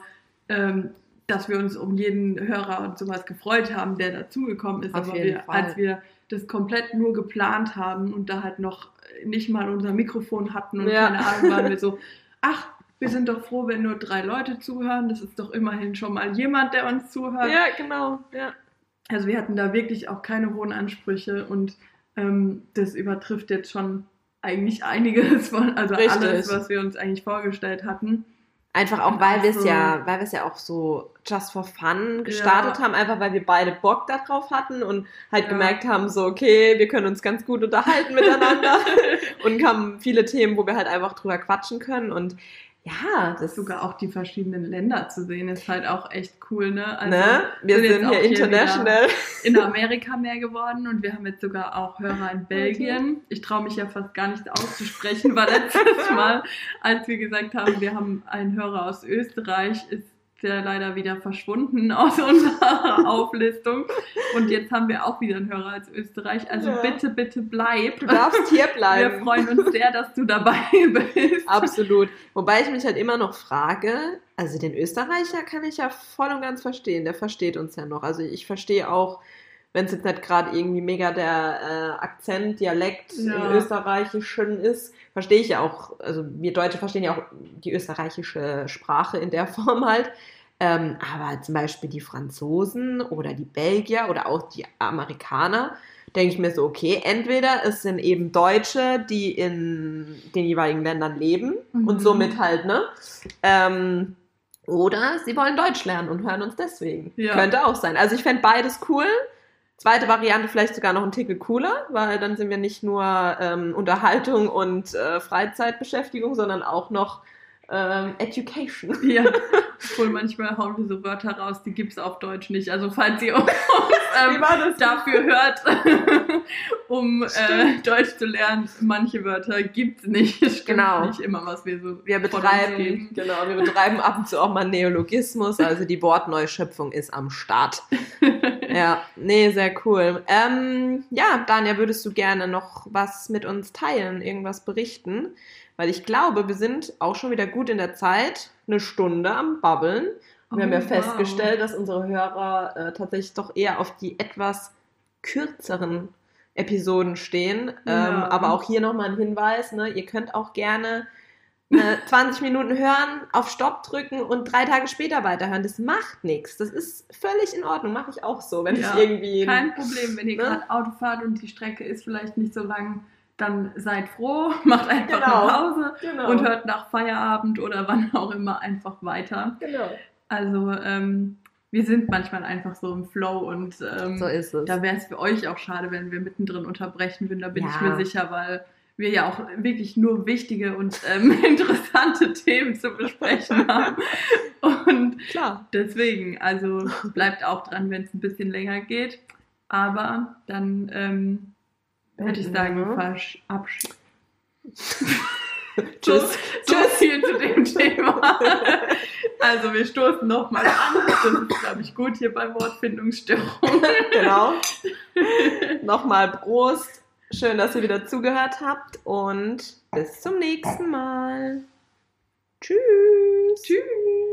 ähm, dass wir uns um jeden Hörer und sowas gefreut haben, der dazugekommen ist. Auf Aber wir, als wir das komplett nur geplant haben und da halt noch nicht mal unser Mikrofon hatten und ja. keine Ahnung, waren wir so, ach, wir sind doch froh, wenn nur drei Leute zuhören. Das ist doch immerhin schon mal jemand, der uns zuhört. Ja, genau. Ja. Also wir hatten da wirklich auch keine hohen Ansprüche und ähm, das übertrifft jetzt schon eigentlich einiges von, also Richtig. alles, was wir uns eigentlich vorgestellt hatten. Einfach auch, weil wir es ja, weil wir es ja auch so just for fun gestartet ja. haben, einfach weil wir beide Bock darauf hatten und halt ja. gemerkt haben, so, okay, wir können uns ganz gut unterhalten miteinander und haben viele Themen, wo wir halt einfach drüber quatschen können und ja, das sogar auch die verschiedenen Länder zu sehen, ist halt auch echt cool, ne? Also ne? Wir sind, sind hier international. in Amerika mehr geworden und wir haben jetzt sogar auch Hörer in Belgien. Ich traue mich ja fast gar nicht auszusprechen, weil letztes Mal, als wir gesagt haben, wir haben einen Hörer aus Österreich, ist der leider wieder verschwunden aus unserer Auflistung. Und jetzt haben wir auch wieder einen Hörer aus Österreich. Also ja. bitte, bitte bleib. Du darfst hier bleiben. Wir freuen uns sehr, dass du dabei bist. Absolut. Wobei ich mich halt immer noch frage, also den Österreicher kann ich ja voll und ganz verstehen. Der versteht uns ja noch. Also ich verstehe auch, wenn es jetzt nicht gerade irgendwie mega der äh, Akzent, Dialekt ja. im Österreichischen ist, verstehe ich ja auch, also wir Deutsche verstehen ja auch die österreichische Sprache in der Form halt. Ähm, aber zum Beispiel die Franzosen oder die Belgier oder auch die Amerikaner, denke ich mir so, okay, entweder es sind eben Deutsche, die in den jeweiligen Ländern leben mhm. und somit halt, ne? Ähm, oder sie wollen Deutsch lernen und hören uns deswegen. Ja. Könnte auch sein. Also ich fände beides cool. Zweite Variante vielleicht sogar noch ein Ticket cooler, weil dann sind wir nicht nur ähm, Unterhaltung und äh, Freizeitbeschäftigung, sondern auch noch ähm, Education. Ja, obwohl manchmal hauen wir so Wörter raus, die gibt es auf Deutsch nicht. Also falls ihr uns ähm, dafür hört, um äh, Deutsch zu lernen, manche Wörter gibt es nicht. Stimmt genau. nicht immer, was wir so wir betreiben. Genau, wir betreiben ab und zu auch mal Neologismus, also die Wortneuschöpfung ist am Start. Ja, nee, sehr cool. Ähm, ja, Daniel, würdest du gerne noch was mit uns teilen, irgendwas berichten? Weil ich glaube, wir sind auch schon wieder gut in der Zeit, eine Stunde am Babbeln. Und wir Oh, haben ja wow. festgestellt, dass unsere Hörer äh, tatsächlich doch eher auf die etwas kürzeren Episoden stehen. Ja. Ähm, aber auch hier nochmal ein Hinweis, ne? ihr könnt auch gerne äh, 20 Minuten hören, auf Stopp drücken und drei Tage später weiterhören. Das macht nichts. Das ist völlig in Ordnung. Mache ich auch so, wenn Ja, ich irgendwie... Kein Problem, wenn ihr Ne? gerade Auto fahrt und die Strecke ist vielleicht nicht so lang, dann seid froh, macht einfach Genau. eine Pause Genau. und hört nach Feierabend oder wann auch immer einfach weiter. genau. Also ähm, wir sind manchmal einfach so im Flow und ähm, So da wäre es für euch auch schade, wenn wir mittendrin unterbrechen würden. Da bin ich Ja. mir sicher, weil wir ja auch wirklich nur wichtige und ähm, interessante Themen zu besprechen haben. Und Klar. deswegen, also bleibt auch dran, wenn es ein bisschen länger geht. Aber dann ähm, würde ich sagen, Mhm. verabschieden. Tschüss. So viel zu dem Thema. Also wir stoßen nochmal an. Das ist, glaube ich, gut hier bei Wortfindungsstörungen. genau. Nochmal Prost. Schön, dass ihr wieder zugehört habt und bis zum nächsten Mal. Tschüss. Tschüss.